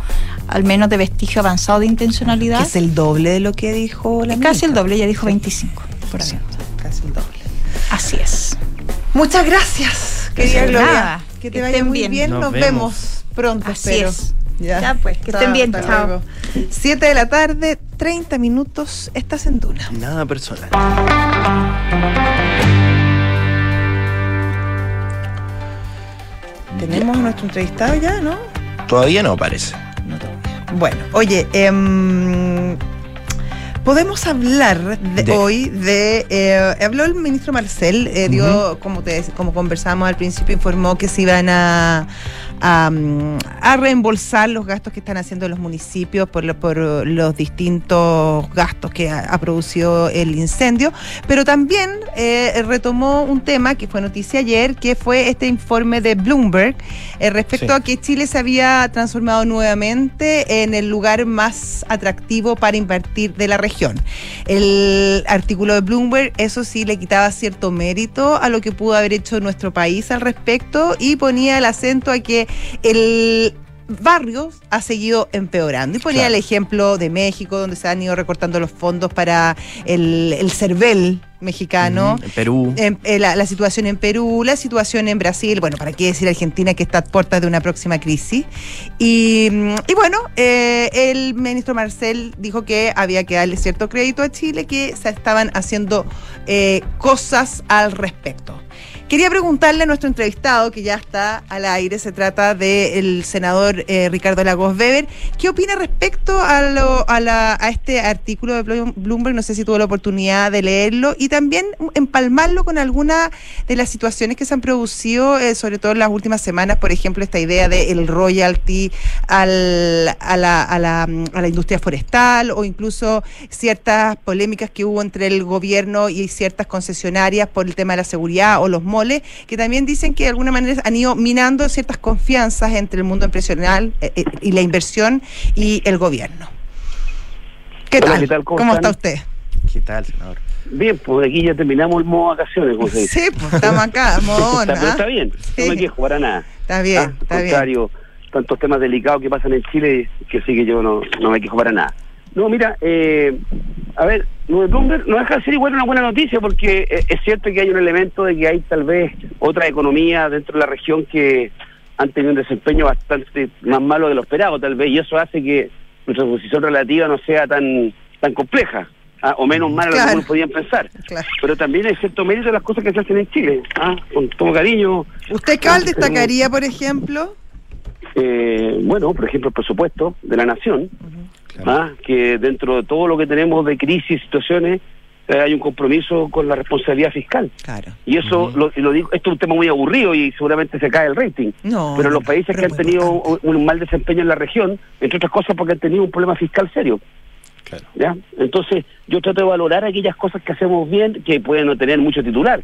al menos de vestigio avanzado de intencionalidad. Que es el doble de lo que dijo la Casi el doble, ella dijo Sí. 25. Por Sí, ciento. Casi el doble. Así es. Muchas gracias, querida De Gloria. nada. Que te Que vaya muy bien. bien. Nos, Nos vemos. vemos. pronto, Así espero. es. Ya, pues, que estén bien, hasta chao. luego. Siete de la tarde, 30 minutos. Estás en Duna. Nada personal. Tenemos a nuestro entrevistado ya, ¿no? Todavía no parece. No todavía. Bueno, oye, em, podemos hablar de, De- hoy de. eh, habló el ministro Marcel, eh, dio, como, te, como conversamos al principio, informó que se iban a. A, mm, a reembolsar los gastos que están haciendo los municipios por, lo- por los distintos gastos que ha, ha producido el incendio, pero también eh, retomó un tema que fue noticia ayer, que fue este informe de Bloomberg eh, respecto Sí. a que Chile se había transformado nuevamente en el lugar más atractivo para invertir de la región. El artículo de Bloomberg, eso sí, le quitaba cierto mérito a lo que pudo haber hecho nuestro país al respecto y ponía el acento a que el barrio ha seguido empeorando. Y ponía Claro. el ejemplo de México, donde se han ido recortando los fondos para el, el CERVEL mexicano. En Perú. En- eh, la, la situación en Perú, la situación en Brasil, bueno, para qué decir Argentina que está a puertas de una próxima crisis. Y, mm, y bueno, eh, el ministro Marcel dijo que había que darle cierto crédito a Chile, que se estaban haciendo eh, cosas al respecto. Quería preguntarle a nuestro entrevistado, que ya está al aire, se trata del senador eh, Ricardo Lagos Weber, ¿qué opina respecto a, lo- a, la- a este artículo de Bloom- Bloomberg? No sé si tuvo la oportunidad de leerlo. Y también empalmarlo con alguna de las situaciones que se han producido, eh, sobre todo en las últimas semanas, por ejemplo, esta idea del royalty al- a, la, a la- a la industria forestal o incluso ciertas polémicas que hubo entre el gobierno y ciertas concesionarias por el tema de la seguridad o los moles, que también dicen que de alguna manera han ido minando ciertas confianzas entre el mundo empresarial eh, eh, y la inversión y el gobierno. ¿Qué Hola, tal? ¿qué tal? ¿Cómo, ¿Cómo está usted? ¿Qué tal, senador? Bien, pues aquí ya terminamos el modo vacaciones, como se dice. Sí, pues estamos acá, modón, Está, ¿ah? está bien, Sí. no me quejo para nada. Está bien, Ah, está bien. contrario, tantos temas delicados que pasan en Chile que sí que yo no, no me quejo para nada. No, mira, eh, a ver, de Bloomberg no deja de ser igual una buena noticia porque eh, es cierto que hay un elemento de que hay tal vez otra economía dentro de la región que han tenido un desempeño bastante más malo de lo esperado, tal vez, y eso hace que nuestra posición relativa no sea tan tan compleja, ah, o menos mala de lo que Claro. algunos podían pensar. Claro. Pero también hay cierto mérito de las cosas que se hacen en Chile, ah, con todo cariño. ¿Usted cuál destacaría, por ejemplo? Eh, bueno, por ejemplo, el presupuesto de la nación, Claro. ah, que dentro de todo lo que tenemos de crisis y situaciones, eh, hay un compromiso con la responsabilidad fiscal. Claro. Y eso, Ujú. lo, y lo digo, esto es un tema muy aburrido y seguramente se cae el rating. No, pero los países pero que han tenido un, un mal desempeño en la región, entre otras cosas porque han tenido un problema fiscal serio. Claro. ¿ya? Entonces, yo trato de valorar aquellas cosas que hacemos bien, que pueden no tener mucho titular.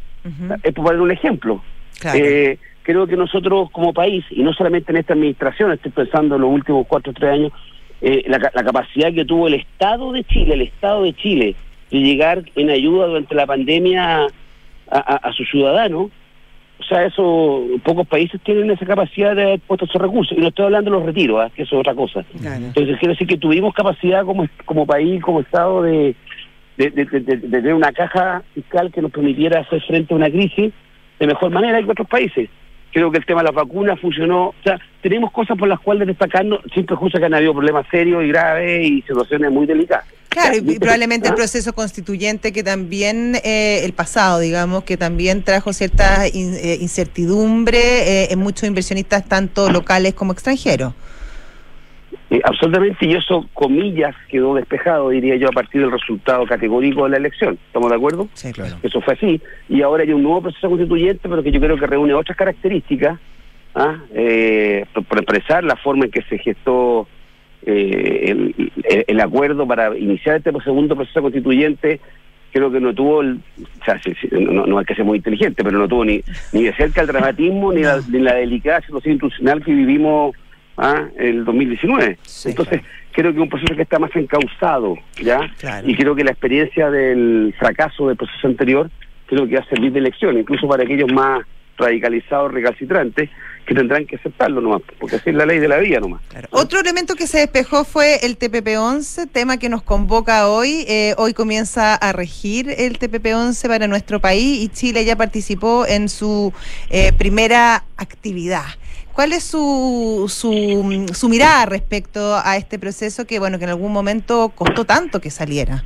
Es por poner un ejemplo. claro. Eh, creo que nosotros como país, y no solamente en esta administración, estoy pensando en los últimos cuatro o tres años, eh, la, la capacidad que tuvo el Estado de Chile, el Estado de Chile, de llegar en ayuda durante la pandemia a, a- a sus ciudadanos, o sea, eso, pocos países tienen esa capacidad de haber puesto esos recursos. Y no estoy hablando de los retiros, ¿ah? que eso es otra cosa. Claro. Entonces, quiero decir que tuvimos capacidad como, como país, como Estado, de, de, de- de- de- de tener una caja fiscal que nos permitiera hacer frente a una crisis de mejor manera que otros países. Creo que el tema de las vacunas funcionó. O sea, tenemos cosas por las cuales destacarnos, sin prejuicio que han habido problemas serios y graves y situaciones muy delicadas. Claro, y probablemente el proceso constituyente que también, eh, el pasado, digamos, que también trajo cierta in- eh, incertidumbre eh, en muchos inversionistas, tanto locales como extranjeros. Eh, absolutamente, y eso, comillas, quedó despejado, diría yo, a partir del resultado categórico de la elección. ¿Estamos de acuerdo? Sí, Claro. Eso fue así. Y ahora hay un nuevo proceso constituyente, pero que yo creo que reúne otras características, ¿ah? eh, por, expresar la forma en que se gestó eh, el, el- el acuerdo para iniciar este segundo proceso constituyente, creo que no tuvo, el, o sea, no, no, es que sea muy inteligente, pero no tuvo ni, ni de cerca el dramatismo ni, la, ni la delicada situación institucional que vivimos ¿ah? el 2019. Entonces, creo que es un proceso que está más encauzado, ¿ya? Y creo que la experiencia del fracaso del proceso anterior, creo que va a servir de lección, incluso para aquellos más radicalizados, recalcitrantes, que tendrán que aceptarlo nomás, porque así es la ley de la vida nomás. Otro elemento que se despejó fue el TPP-11, tema que nos convoca hoy. Eh, hoy comienza a regir el TPP-11 para nuestro país y Chile ya participó en su eh, primera actividad. ¿Cuál es su, su, su mirada respecto a este proceso que, bueno, que en algún momento costó tanto que saliera?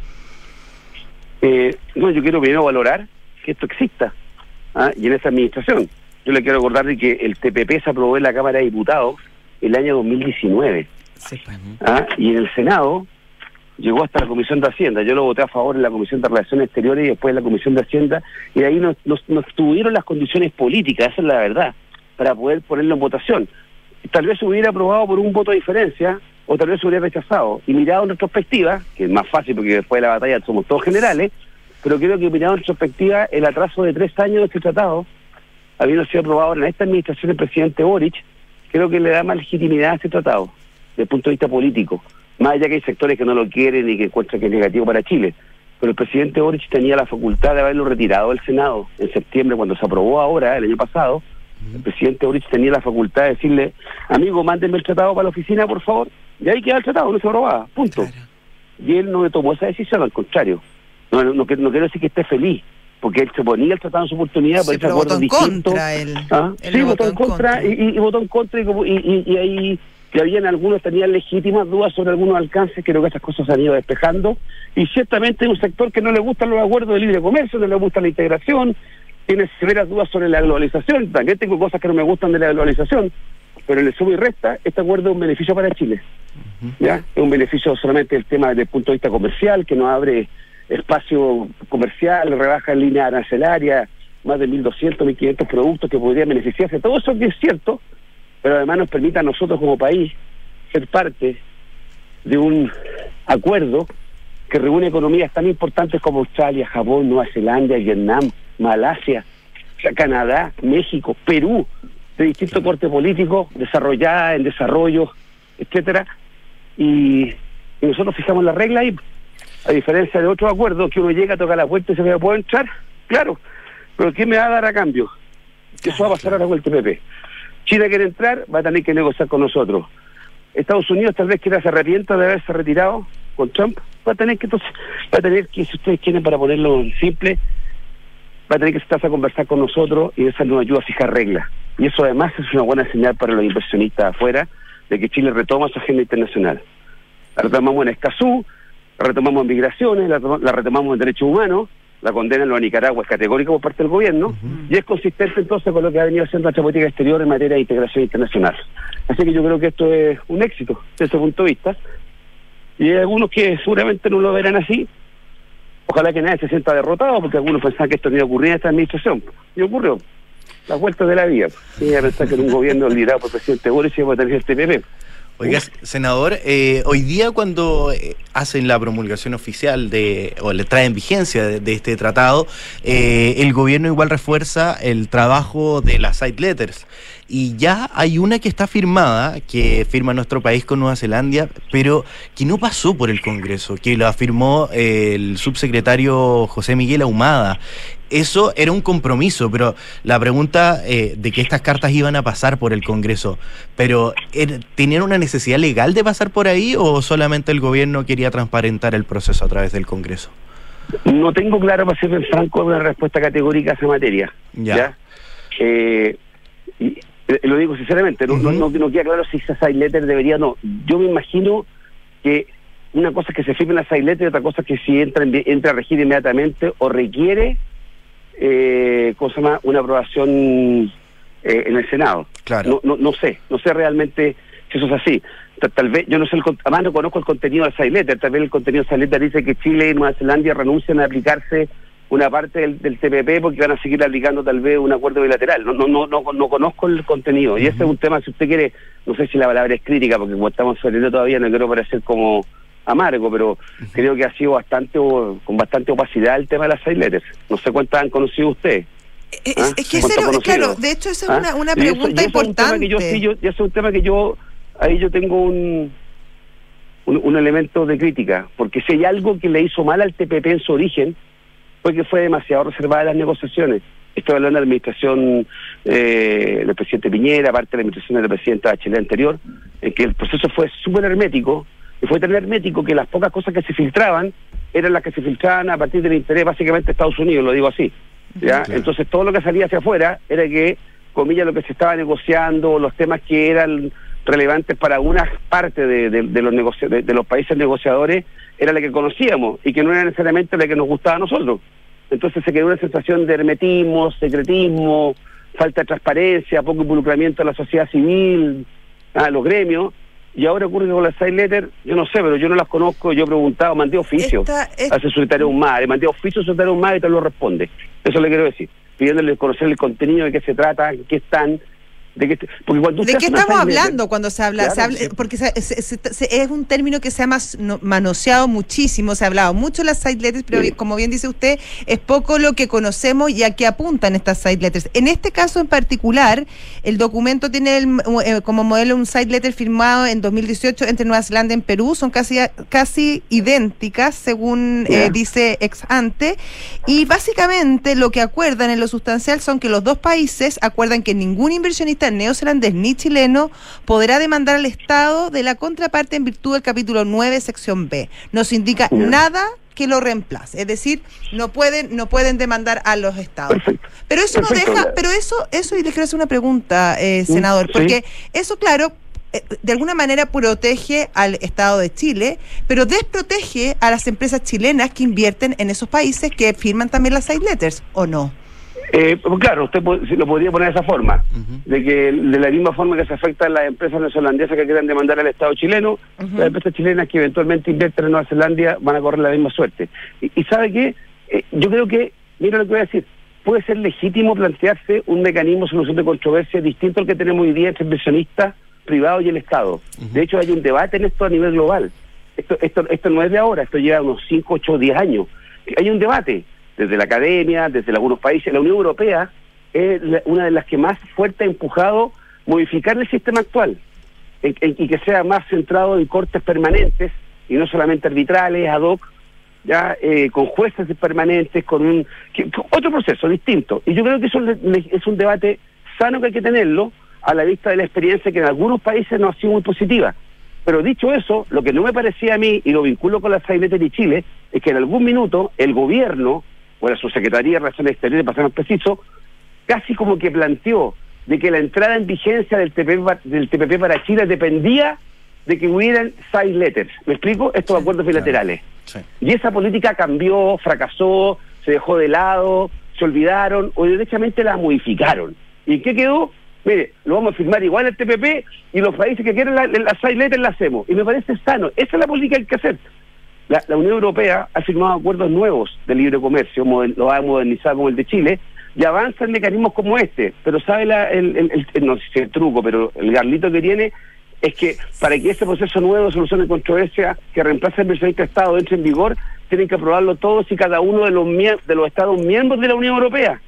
Eh, no, yo quiero primero valorar que esto exista ¿ah? y en esta administración. Yo le quiero recordar de que el TPP se aprobó en la Cámara de Diputados el año 2019 pues. ¿ah? y en el Senado llegó hasta la Comisión de Hacienda. Yo lo voté a favor en la Comisión de Relaciones Exteriores y después en la Comisión de Hacienda y ahí nos, nos, nos tuvieron las condiciones políticas, esa es la verdad para poder ponerlo en votación. Tal vez se hubiera aprobado por un voto de diferencia o tal vez se hubiera rechazado. Y mirado en retrospectiva, que es más fácil porque después de la batalla somos todos generales, pero creo que mirado en retrospectiva, el atraso de tres años de este tratado, habiendo sido aprobado en esta administración del presidente Boric, creo que le da más legitimidad a este tratado, desde el punto de vista político. Más allá que hay sectores que no lo quieren y que encuentran que es negativo para Chile. Pero el presidente Boric tenía la facultad de haberlo retirado del Senado en septiembre, cuando se aprobó ahora, el año pasado, el presidente Boric tenía la facultad de decirle, amigo, mándenme el tratado para la oficina, por favor. Y ahí queda el tratado, no se aprobaba, punto. Y él no tomó esa decisión, al contrario. No, no, no, quiero decir que esté feliz, porque él se ponía el tratado en su oportunidad, sí, contra él. ¿Ah? Sí, votó, en contra, Y, votó en contra y, y, ahí que habían algunos tenían legítimas dudas sobre algunos alcances, creo que esas cosas se han ido despejando, y ciertamente hay un sector que no le gustan los acuerdos de libre comercio, no le gusta la integración, tiene severas dudas sobre la globalización. También tengo cosas que no me gustan de la globalización, pero le sumo y resta, este acuerdo es un beneficio para Chile. ¿ya? Es un beneficio solamente el tema desde el punto de vista comercial, que nos abre espacio comercial, rebaja en línea arancelaria, más de 1.200, 1.500 productos que podrían beneficiarse. Todo eso es cierto, pero además nos permite a nosotros como país ser parte de un acuerdo que reúne economías tan importantes como Australia, Japón, Nueva Zelanda, Vietnam, Malasia, Canadá, México, Perú, de distinto corte político, desarrollada en desarrollo, etcétera, y, nosotros fijamos la regla y a diferencia de otros acuerdos que uno llega, toca la puerta y se ve, ¿puedo entrar? Claro, pero ¿qué me va a dar a cambio? Eso va a pasar ahora con el TPP. Chile quiere entrar, va a tener que negociar con nosotros. Estados Unidos tal vez quiera se arrepienta de haberse retirado con Trump, va a tener que entonces, va a tener que, si ustedes quieren para ponerlo en simple, va a tener que sentarse a conversar con nosotros y eso nos ayuda a fijar reglas. Y eso además es una buena señal para los inversionistas afuera de que Chile retoma su agenda internacional. La retomamos en Escazú, la retomamos en migraciones, la, retomamos en derechos humanos, la condena en lo de Nicaragua es categórica por parte del gobierno y es consistente entonces con lo que ha venido haciendo la política exterior en materia de integración internacional. Así que yo creo que esto es un éxito desde ese punto de vista. Y hay algunos que seguramente no lo verán así, Ojalá que nadie se sienta derrotado, porque algunos pensaban que esto no iba a ocurrir en esta administración. Y ocurrió. Las vueltas de la vida. Y a pensar que en un gobierno liderado por el presidente Boris iba a tener este PP. Oiga, senador, eh, hoy día cuando eh, hacen la promulgación oficial de, o le traen vigencia de, este tratado, eh, el gobierno igual refuerza el trabajo de las side letters. Y ya hay una que está firmada, que firma nuestro país con Nueva Zelanda, pero que no pasó por el Congreso, que lo afirmó el subsecretario José Miguel Ahumada eso era un compromiso, pero la pregunta eh, de que estas cartas iban a pasar por el Congreso, pero er, ¿tenían una necesidad legal de pasar por ahí o solamente el gobierno quería transparentar el proceso a través del Congreso? No tengo claro, para ser franco, una respuesta categórica a esa materia. Ya. Eh, y, eh, lo digo sinceramente, no, no, no, queda claro si esa side letter debería no. Yo me imagino que una cosa es que se firme la side letter y otra cosa es que si entra, entra a regir inmediatamente o requiere eh, cosa una aprobación eh, en el Senado. Claro. No, no, sé, no sé realmente si eso es así. Tal, vez, yo no sé, el, además no conozco el contenido de esa letter, tal vez el contenido de esa letter dice que Chile y Nueva Zelanda renuncian a aplicarse una parte del, del, TPP porque van a seguir aplicando tal vez un acuerdo bilateral. No no no no, no conozco el contenido. Y ese es un tema, si usted quiere, no sé si la palabra es crítica, porque como estamos saliendo todavía, no quiero parecer como amargo, pero creo que ha sido bastante con bastante opacidad el tema de las seis letters. No sé cuántas han conocido ustedes. Es, ¿Ah? es que ¿Cuánto ese era- claro, de hecho esa es ¿Ah? una, una eso- pregunta eso es un tema importante. que yo, sí, yo- es un tema que yo, ahí yo tengo un, un, un elemento de crítica, porque si hay algo que le hizo mal al TPP en su origen, fue que fue demasiado reservada en las negociaciones. Estoy hablando de la administración eh, del presidente Piñera, parte de la administración del presidente Bachelet anterior, en que el proceso fue súper hermético, y fue tan hermético que las pocas cosas que se filtraban eran las que se filtraban a partir del interés básicamente de Estados Unidos, lo digo así. ¿ya? Claro. Entonces todo lo que salía hacia afuera era que, comillas, lo que se estaba negociando, los temas que eran relevantes para una parte de, de- de los negoci- de, de los países negociadores era la que conocíamos y que no era necesariamente la que nos gustaba a nosotros. Entonces se creó una sensación de hermetismo, secretismo, falta de transparencia, poco involucramiento de la sociedad civil, a los gremios. Y ahora ocurre que con las side letters, yo no sé, pero yo no las conozco, yo he preguntado, mandé oficio es- al secretario Humada, mandé oficio al secretario Humada y te lo responde. Eso le quiero decir, pidiéndole conocer el contenido de qué se trata, en qué están, de qué... Porque cuando ¿De usted qué hace una estamos hablando cuando se habla? Claro, se habla- sí. Porque se- se- es un término que se ha mas- no- manoseado muchísimo, se ha hablado mucho de las side letters, pero Sí. como bien dice usted, es poco lo que conocemos y a qué apuntan estas side letters. En este caso en particular, el documento tiene el- eh, como modelo un side letter firmado en 2018 entre Nueva Zelanda y Perú, son casi, casi idénticas según eh, dice ex ante, y básicamente lo que acuerdan en lo sustancial son que los dos países acuerdan que ningún inversionista neozelandés ni chileno podrá demandar al Estado de la contraparte en virtud del capítulo 9, sección B. No se indica nada que lo reemplace, es decir, no pueden no pueden demandar a los estados. Perfecto. Pero eso no deja, pero eso eso y les quiero hacer una pregunta, eh, senador, sí. porque eso claro eh, de alguna manera protege al Estado de Chile, pero desprotege a las empresas chilenas que invierten en esos países que firman también las side letters, ¿o no? Eh, pues claro, usted lo podría poner de esa forma, de que de la misma forma que se afectan las empresas neozelandesas que quieran demandar al Estado chileno, las empresas chilenas que eventualmente invierten en Nueva Zelanda van a correr la misma suerte. Y, y ¿sabe qué? Eh, yo creo que, mira lo que voy a decir, puede ser legítimo plantearse un mecanismo de solución de controversia distinto al que tenemos hoy día entre inversionistas privados y el Estado. De hecho, hay un debate en esto a nivel global. Esto, esto, esto no es de ahora, esto lleva unos 5, 8, 10 años. Hay un debate desde la academia, desde algunos países. La Unión Europea es una de las que más fuerte ha empujado modificar el sistema actual en- en- y que sea más centrado en cortes permanentes y no solamente arbitrales, ad hoc, ya eh, con jueces permanentes, con un que- otro proceso distinto. Y yo creo que eso es un debate sano que hay que tenerlo a la vista de la experiencia que en algunos países no ha sido muy positiva. Pero dicho eso, lo que no me parecía a mí, y lo vinculo con la Sailete de Chile, es que en algún minuto el gobierno, o la subsecretaría de Relaciones Exteriores, para ser más preciso, casi como que planteó de que la entrada en vigencia del TPP, del TPP para Chile dependía de que hubieran side letters. ¿Me explico? Estos acuerdos bilaterales. Sí. Y esa política cambió, fracasó, se dejó de lado, se olvidaron o derechamente la modificaron. ¿Y qué quedó? Mire, lo vamos a firmar igual el TPP y los países que quieren la, la side letter la hacemos. Y me parece sano. Esa es la política que hay que hacer. La, la Unión Europea ha firmado acuerdos nuevos de libre comercio, lo ha modernizado como el de Chile, y avanza en mecanismos como este. Pero sabe la, el, el- el- no sé si el truco, pero el garlito que tiene es que para que ese proceso nuevo de solución de controversia que reemplaza el presidente de Estado entre en vigor, tienen que aprobarlo todos y cada uno de los de los Estados miembros de la Unión Europea.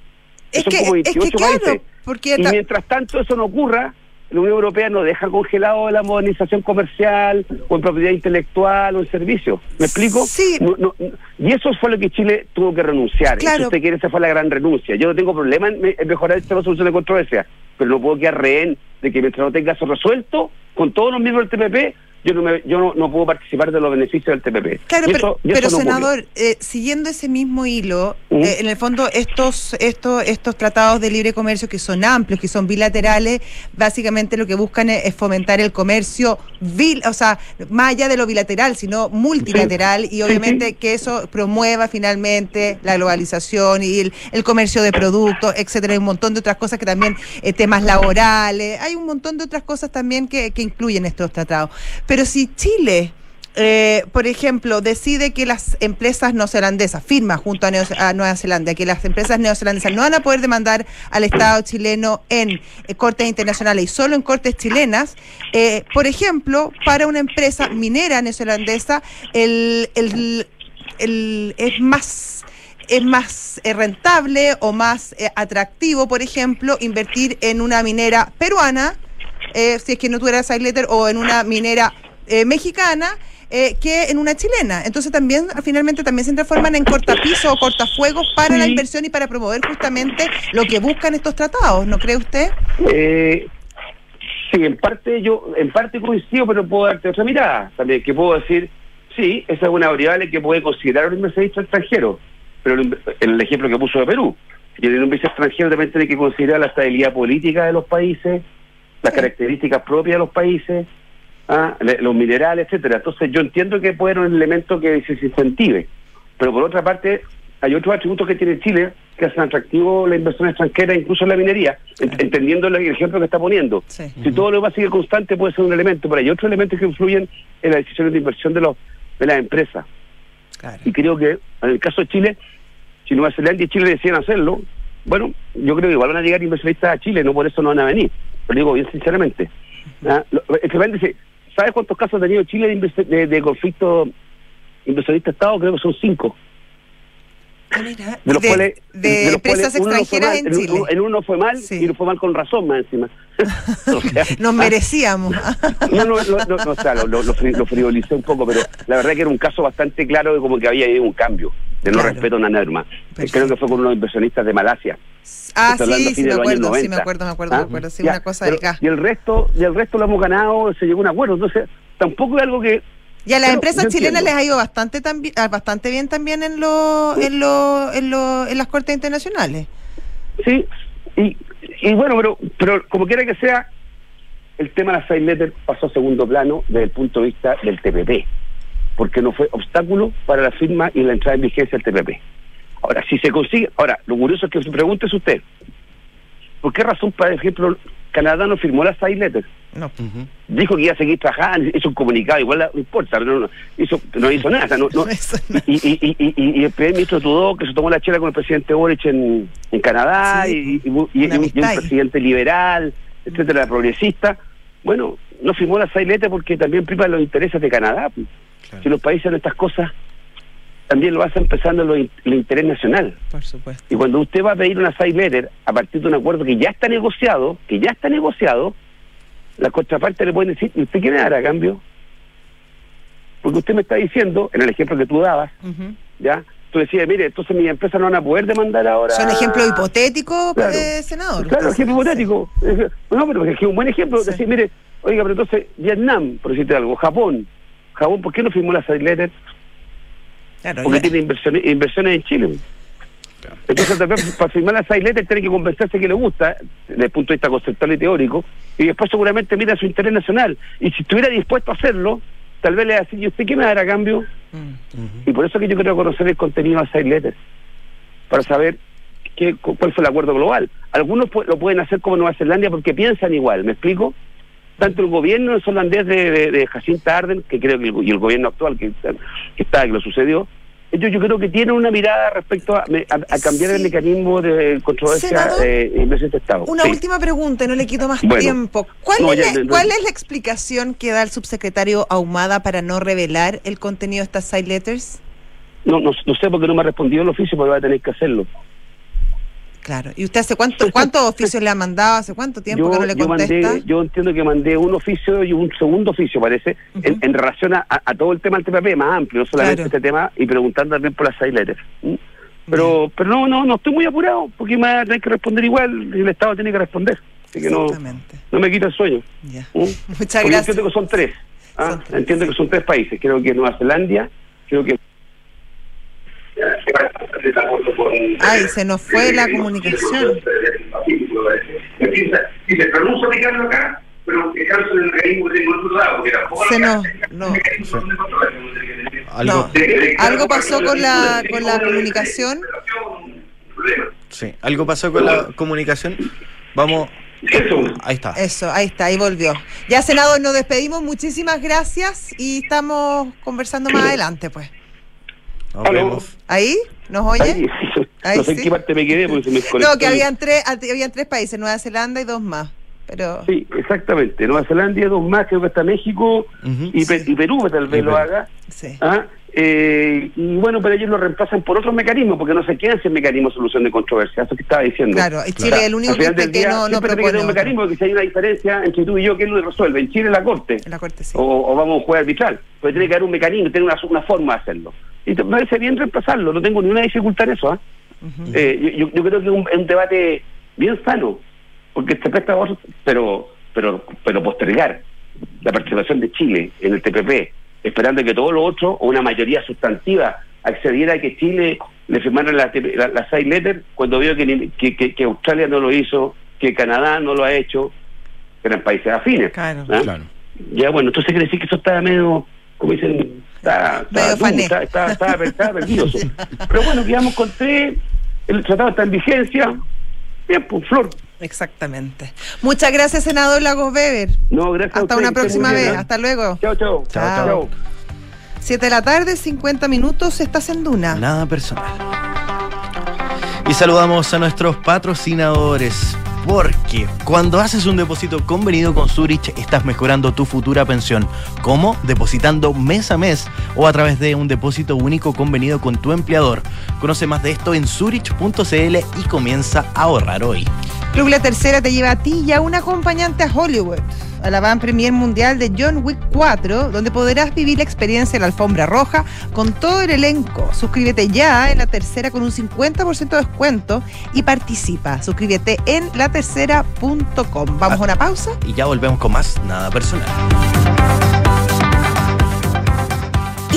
Es Son que, como es que 28 claro, países. porque Y mientras tanto eso no ocurra, la Unión Europea no deja congelado la modernización comercial o en propiedad intelectual o en servicios. ¿Me explico? Sí. No- no- no. y eso fue lo que Chile tuvo que renunciar. Claro. Si usted quiere, esa fue la gran renuncia. Yo no tengo problema en, me- en mejorar el sistema de solución de controversia, pero no puedo quedar rehén de que mientras no tenga eso resuelto, con todos los miembros del TPP, yo no, me- yo no, no puedo participar de los beneficios del TPP. Claro, Y pero, y pero no senador, eh, siguiendo ese mismo hilo, Ujú. eh, en el fondo estos, estos, estos tratados de libre comercio que son amplios, que son bilaterales, básicamente lo que buscan es, es fomentar el comercio, bil, o sea, más allá de lo bilateral, sino multilateral, y obviamente sí. que eso promueva finalmente la globalización y el, el comercio de productos, etcétera, y un montón de otras cosas que también, eh, temas laborales, hay un montón de otras cosas también que, que incluyen estos tratados. Pero si Chile eh, por ejemplo, decide que las empresas neozelandesas, firma junto a, Nueva Zelanda, que las empresas neozelandesas no van a poder demandar al Estado chileno en eh, cortes internacionales y solo en cortes chilenas, eh, por ejemplo, para una empresa minera neozelandesa, el, es más es más eh, rentable o más atractivo, por ejemplo, invertir en una minera peruana, si es que no tuviera side letter, o en una minera eh, mexicana, eh, que en una chilena. Entonces también, finalmente, también se transforman en cortapiso o cortafuegos para la inversión y para promover justamente lo que buscan estos tratados, ¿no cree usted? Eh, sí, en parte yo, en parte coincido, pero puedo darte otra mirada también, que puedo decir, sí, esa es una variable que puede considerar un inversionista extranjero, pero el, inv- el ejemplo que puso de Perú, y el inversionista extranjero también tiene que considerar la estabilidad política de los países, las Sí. características propias de los países, ah, le- los minerales, etcétera. Entonces yo entiendo que puede ser un elemento que se incentive, pero por otra parte hay otros atributos que tiene Chile que hacen atractivo la inversión extranjera, incluso en la minería, en- entendiendo el ejemplo que está poniendo. Sí. Si todo lo demás sigue constante puede ser un elemento, pero hay otros elementos que influyen en las decisiones de inversión de los de las empresas. Claro. Y creo que en el caso de Chile, si Nueva Zelanda y Chile deciden hacerlo, bueno, yo creo que igual van a llegar inversionistas a Chile, no por eso no van a venir. Lo digo bien sinceramente. Ah, lo- el que ¿sabes cuántos casos ha tenido Chile de, de, de conflicto inversionista-Estado? Creo que son cinco. Ah, mira, De los de, cuales, de los empresas cuales extranjeras mal, en Chile. uno- En uno fue mal Sí. y uno fue mal con razón más encima. O sea, Nos merecíamos. No, no, no, no, no, o sea, lo, lo, lo fri- lo frivolicé un poco, pero la verdad que era un caso bastante claro de como que había un cambio, de no Claro. respeto a una norma. Perfecto. Creo que fue con unos inversionistas de Malasia. Ah, sí, sí me acuerdo, sí 90. me acuerdo, me acuerdo, ¿Ah? me acuerdo. Sí, Ya, una cosa pero- del gas. Y el resto, y el resto lo hemos ganado, se llegó a un acuerdo. Entonces, tampoco es algo que Y a las empresas chilenas entiendo. les ha ido bastante, tambi- ah, bastante bien también en, lo, en, lo, en, lo, en las cortes internacionales. Sí, y, y bueno, pero, pero como quiera que sea, el tema de la side letter pasó a segundo plano desde el punto de vista del TPP, porque no fue obstáculo para la firma y la entrada en vigencia del TPP. Ahora, si se consigue, ahora, lo curioso es que se pregunte usted, ¿por qué razón, por ejemplo, Canadá no firmó la side letter? No. Ujú. Dijo que iba a seguir trabajando, hizo un comunicado, igual no importa, pero no, hizo, no hizo nada. o sea, no- no- Eso no. y, y, y, y, y el primer ministro Trudeau, que se tomó la chela con el presidente Boric en, en Canadá, Sí, y, y, y- y- una y un presidente liberal, etcétera, progresista, bueno, no firmó la sailete porque también priva los intereses de Canadá. pues. Claro. Si los países en estas cosas también lo hacen pensando en lo in- interés nacional. Por supuesto. Y cuando usted va a pedir una side letter a partir de un acuerdo que ya está negociado, que ya está negociado, la contraparte le pueden decir, ¿y usted qué me dará a cambio? Porque usted me está diciendo, en el ejemplo que tú dabas, Ujú. ¿ya? Tú decías, mire, entonces mis empresas no van a poder demandar ahora. Son ejemplos hipotéticos, Claro. eh, senador. Claro, ejemplo hipotético. Eh, No, pero es que un buen ejemplo. Sí. Decir, mire, oiga, pero entonces Vietnam, por decirte algo, Japón. Japón, ¿por qué no firmó la side letter? Claro, Porque ya- tiene inversiones, inversiones en Chile. Entonces, tal vez, para firmar la side letter tiene que convencerse que le gusta, desde el punto de vista conceptual y teórico, y después seguramente mira su interés nacional. Y si estuviera dispuesto a hacerlo, tal vez le va a decir, ¿y usted qué me dará a cambio? Mm. Y por eso que yo quiero conocer el contenido de la side letter, para saber qué, cu- cuál fue el acuerdo global. Algunos lo pueden hacer como Nueva Zelanda porque piensan igual, ¿me explico? Tanto el gobierno holandés de, de, de Jacinta Arden, que creo que el, y el gobierno actual que, que está, que lo sucedió, ellos yo creo que tienen una mirada respecto a, a- a cambiar el mecanismo de controversia eh, inversión de Estado. Una Sí. última pregunta, y no le quito más Bueno. tiempo. ¿Cuál, No, es ya, la, no, cuál no. es la explicación que da el subsecretario Ahumada para no revelar el contenido de estas side letters? No, no, no sé por qué no me ha respondido el oficio, porque va a tener que hacerlo. Claro. ¿Y usted hace cuánto, cuántos oficios le ha mandado? ¿Hace cuánto tiempo que no le yo contesta? mandé, yo entiendo que mandé un oficio y un segundo oficio, parece, en, relación a, a todo el tema del TPP, más amplio, no solamente Claro. este tema, y preguntando también por las side letters. ¿Mm? Pero, pero no, no, no estoy muy apurado, porque me va a tener que responder igual, y el Estado tiene que responder. Así que no, no me quita el sueño. Ya. ¿Mm? Muchas Porque yo gracias. entiendo que son tres. ¿ah? Son tres. Entiendo que son tres países. Creo que Nueva Zelanda, creo que... Ay, se nos fue la comunicación. Si se pronuncia Ricardo acá, pero quejarse del mecanismo de otro lado, porque tampoco Se nos, no, Algo, no. Algo pasó con la, con la comunicación. sí, algo pasó con la comunicación. Vamos Eso. Ahí está. Eso, ahí está, ahí volvió. Ya, senador, nos despedimos. Muchísimas gracias y estamos conversando más adelante, pues. Nos Aló. vemos. ¿Ahí? ¿Nos oye? Ahí no sé en sí. qué parte me quedé porque se me desconectó. No, que habían tres, habían tres países, Nueva Zelanda y dos más. Pero Sí, exactamente. Nueva Zelanda y dos más, creo que está México y, Pe- y Perú tal vez Y lo haga. sí. ¿ah? Eh, y bueno, pero ellos lo reemplazan por otros mecanismos, porque no se quedan sin mecanismo de solución de controversia. Eso que estaba diciendo. Claro, Chile es el único que, del que día, no, no que propone tener un mecanismo, porque si hay una diferencia entre tú y yo, ¿quién lo resuelve? En Chile la Corte. En la corte, sí. O, o vamos a jugar arbitral. Pero tiene que haber un mecanismo, tiene una, una forma de hacerlo. Y te- me parece bien reemplazarlo, no tengo ninguna dificultad en eso. ¿ah? Eh, yo, yo- yo creo que es un, un debate bien sano, porque se presta a otros, pero, pero, pero postergar la participación de Chile en el TPP, esperando que todo lo otro, o una mayoría sustantiva, accediera a que Chile le firmara la, la, la side letter, cuando vio que, ni- que, que- que Australia no lo hizo, que Canadá no lo ha hecho, que eran países afines. Claro. ¿ah? Claro. Ya, bueno, entonces quiere decir que eso está medio, como dicen, está, está, está, está, está, está perdido. Pero bueno, quedamos con tres, el tratado está en vigencia. Bien, pues, Flor. Exactamente. Muchas gracias, senador Lagos Weber. No, gracias a Hasta ustedes, una que estén próxima bien, vez. Hasta luego. Chao, chao. Chao, chao. 7 de la tarde, 50 minutos, estás en Duna. Nada personal. Y saludamos a nuestros patrocinadores. Porque cuando haces un depósito convenido con Zurich, estás mejorando tu futura pensión. ¿Cómo? Depositando mes a mes o a través de un depósito único convenido con tu empleador. Conoce más de esto en zurich.cl y comienza a ahorrar hoy. Club La Tercera te lleva a ti y a un acompañante a Hollywood, a la van premier mundial de John Wick 4, donde podrás vivir la experiencia de la alfombra roja con todo el elenco. Suscríbete ya en La Tercera con un 50% de descuento y participa. Suscríbete en latercera.com. Vamos a una pausa. Y ya volvemos con más Nada personal.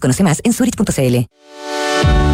Conoce más en zurich.cl.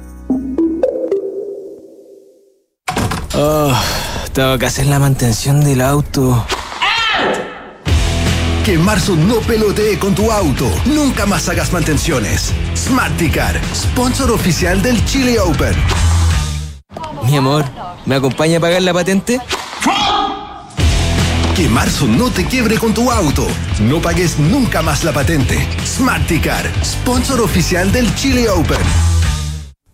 Oh, tengo que hacer la mantención del auto. Que marzo no pelotee con tu auto. Nunca más hagas mantenciones. Smarticar, sponsor oficial del Chile Open. Mi amor, ¿me acompaña a pagar la patente? Que marzo no te quiebre con tu auto. No pagues nunca más la patente. Smarticar, sponsor oficial del Chile Open.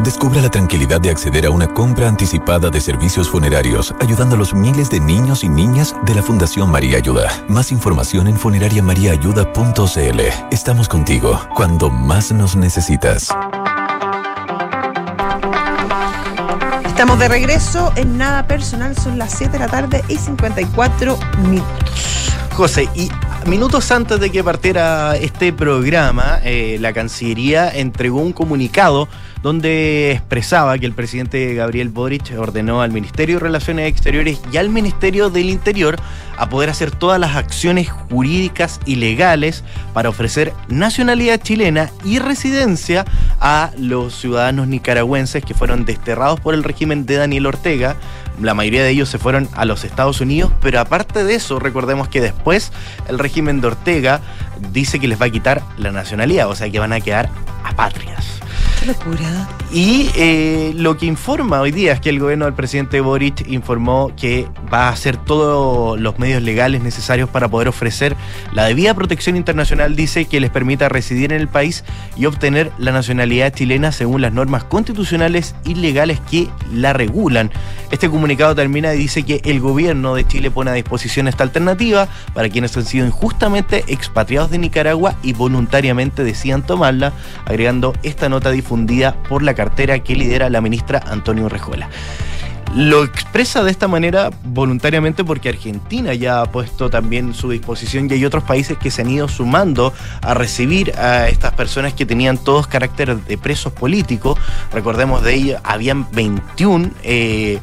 Descubra la tranquilidad de acceder a una compra anticipada de servicios funerarios, ayudando a los miles de niños y niñas de la Fundación María Ayuda. Más información en funerariamariaayuda.cl. Estamos contigo cuando más nos necesitas. Estamos de regreso en Nada Personal, son las 7 de la tarde y 54 minutos. José, y minutos antes de que partiera este programa, eh, la Cancillería entregó un comunicado donde expresaba que el presidente Gabriel Boric ordenó al Ministerio de Relaciones Exteriores y al Ministerio del Interior a poder hacer todas las acciones jurídicas y legales para ofrecer nacionalidad chilena y residencia a los ciudadanos nicaragüenses que fueron desterrados por el régimen de Daniel Ortega. La mayoría de ellos se fueron a los Estados Unidos, pero aparte de eso, recordemos que después el régimen de Ortega dice que les va a quitar la nacionalidad, o sea que van a quedar apátridas. Y eh, lo que informa hoy día es que el gobierno del presidente Boric informó que va a hacer todos los medios legales necesarios para poder ofrecer la debida protección internacional, dice, que les permita residir en el país y obtener la nacionalidad chilena según las normas constitucionales y legales que la regulan. Este comunicado termina y dice que el gobierno de Chile pone a disposición esta alternativa para quienes han sido injustamente expatriados de Nicaragua y voluntariamente decidan tomarla, agregando esta nota difundida por la cartera que lidera la ministra Antonio Rejola. Lo expresa de esta manera voluntariamente porque Argentina ya ha puesto también su disposición y hay otros países que se han ido sumando a recibir a estas personas que tenían todos carácter de presos políticos. Recordemos de ellos, habían 21 eh,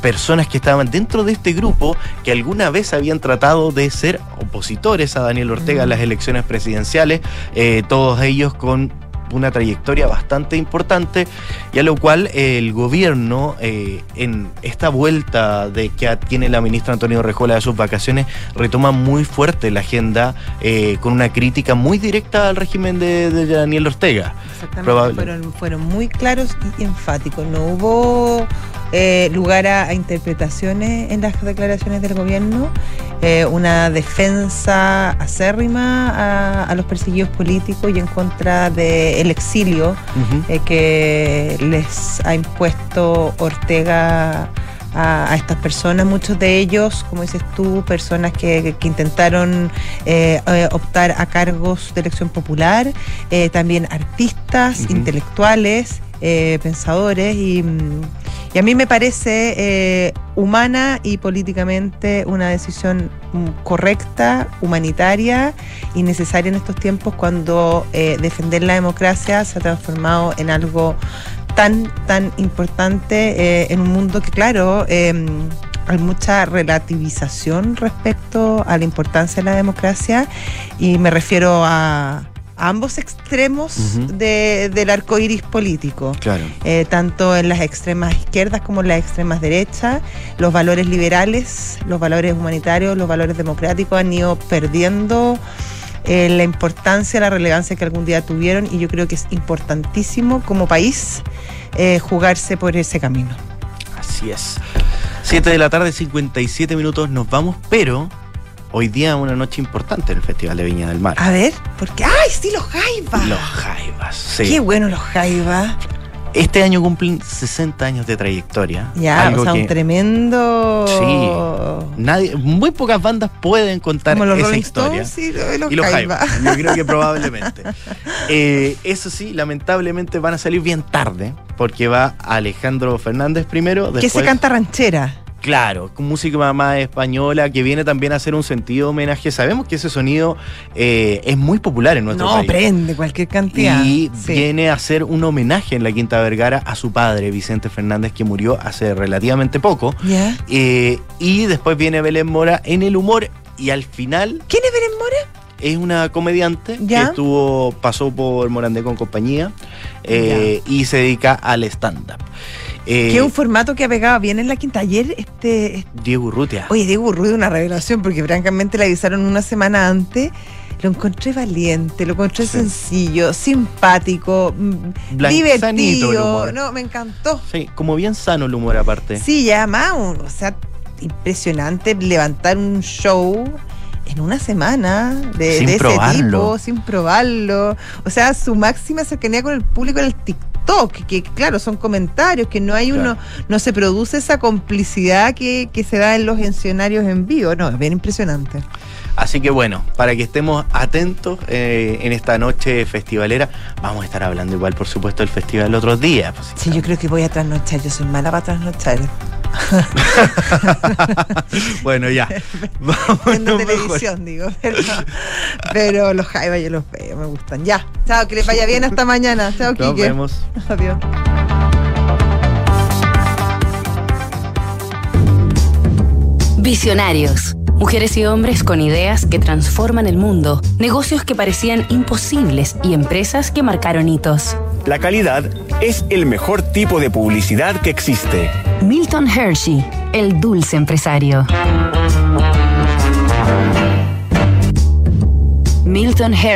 personas que estaban dentro de este grupo que alguna vez habían tratado de ser opositores a Daniel Ortega en las elecciones presidenciales, eh, todos ellos con una trayectoria bastante importante y a lo cual el gobierno eh, en esta vuelta de que tiene la ministra Antonio Rejola de sus vacaciones retoma muy fuerte la agenda eh, con una crítica muy directa al régimen de, de Daniel Ortega. Exactamente, fueron, fueron muy claros y enfáticos. No hubo eh, lugar a, a, interpretaciones en las declaraciones del gobierno, eh, una defensa acérrima a, a, los perseguidos políticos y en contra del exilio uh -huh. eh, que les ha impuesto Ortega. A, a, estas personas, muchos de ellos, como dices tú, personas que, que intentaron eh, eh, optar a cargos de elección popular, eh, también artistas, uh -huh. intelectuales, pensadores y, y, a mí me parece humana y políticamente una decisión correcta, humanitaria y necesaria en estos tiempos cuando defender la democracia se ha transformado en algo tan, tan importante eh, en un mundo que, claro, eh, hay mucha relativización respecto a la importancia de la democracia. Y me refiero a ambos extremos uh -huh. de, del arco iris político, claro. eh, tanto en las extremas izquierdas como en las extremas derechas. Los valores liberales, los valores humanitarios, los valores democráticos han ido perdiendo eh, la importancia, la relevancia que algún día tuvieron y yo creo que es importantísimo como país eh, jugarse por ese camino. Así es. 7 de la tarde, 57 minutos, nos vamos, pero hoy día una noche importante en el Festival de Viña del Mar. A ver, porque ¡ay, sí, los Jaivas! Los Jaivas, sí. Qué bueno los Jaivas. Este año cumplen 60 años de trayectoria. Ya, algo o sea, que, un tremendo. Sí. Nadie, muy pocas bandas pueden contar Como los esa Rolling historia. Stones, los y los Jaiba. Jaiba. Yo creo que probablemente. eh, eso sí, lamentablemente van a salir bien tarde, porque va Alejandro Fernández primero. Que se canta ranchera. Claro, con música más española que viene también a hacer un sentido homenaje. Sabemos que ese sonido eh, es muy popular en nuestro no, país. No, prende cualquier cantidad. Y sí. viene a hacer un homenaje en la Quinta Vergara a su padre, Vicente Fernández, que murió hace relativamente poco. Yeah. Eh, y después viene Belén Mora en el humor y al final... ¿Quién es Belén Mora? es una comediante ¿Ya? que estuvo pasó por Morandé con compañía eh, y se dedica al stand-up. Eh, que es un formato que ha pegado bien en la quinta. Ayer, este. Diego Urrutia. Oye, Diego Urrutia, una revelación, porque francamente le avisaron una semana antes. Lo encontré valiente, lo encontré sí. sencillo, simpático, mm, divertido. No, me encantó. Sí, como bien sano el humor aparte. Sí, ya más, o sea, impresionante levantar un show en una semana de, de ese tipo, sin probarlo. O sea, su máxima cercanía con el público era el TikTok TikTok, que claro, son comentarios, que no hay uno, no se produce esa complicidad que, que se da en los escenarios en vivo. No, es bien impresionante. Así que bueno, para que estemos atentos eh, en esta noche festivalera, vamos a estar hablando igual, por supuesto, del festival otros días. pues, Sí, yo creo que voy a trasnochar, yo soy mala para trasnochar. bueno, ya. Viendo televisión, digo. Pero, pero los Jaiba yo los veo, me gustan. Ya, chao, que les vaya bien hasta mañana. Chao, Nos Quique. vemos. Adiós. Visionarios. Mujeres y hombres con ideas que transforman el mundo, negocios que parecían imposibles y empresas que marcaron hitos. La calidad es el mejor tipo de publicidad que existe. Milton Hershey, el dulce empresario. Milton Hershey.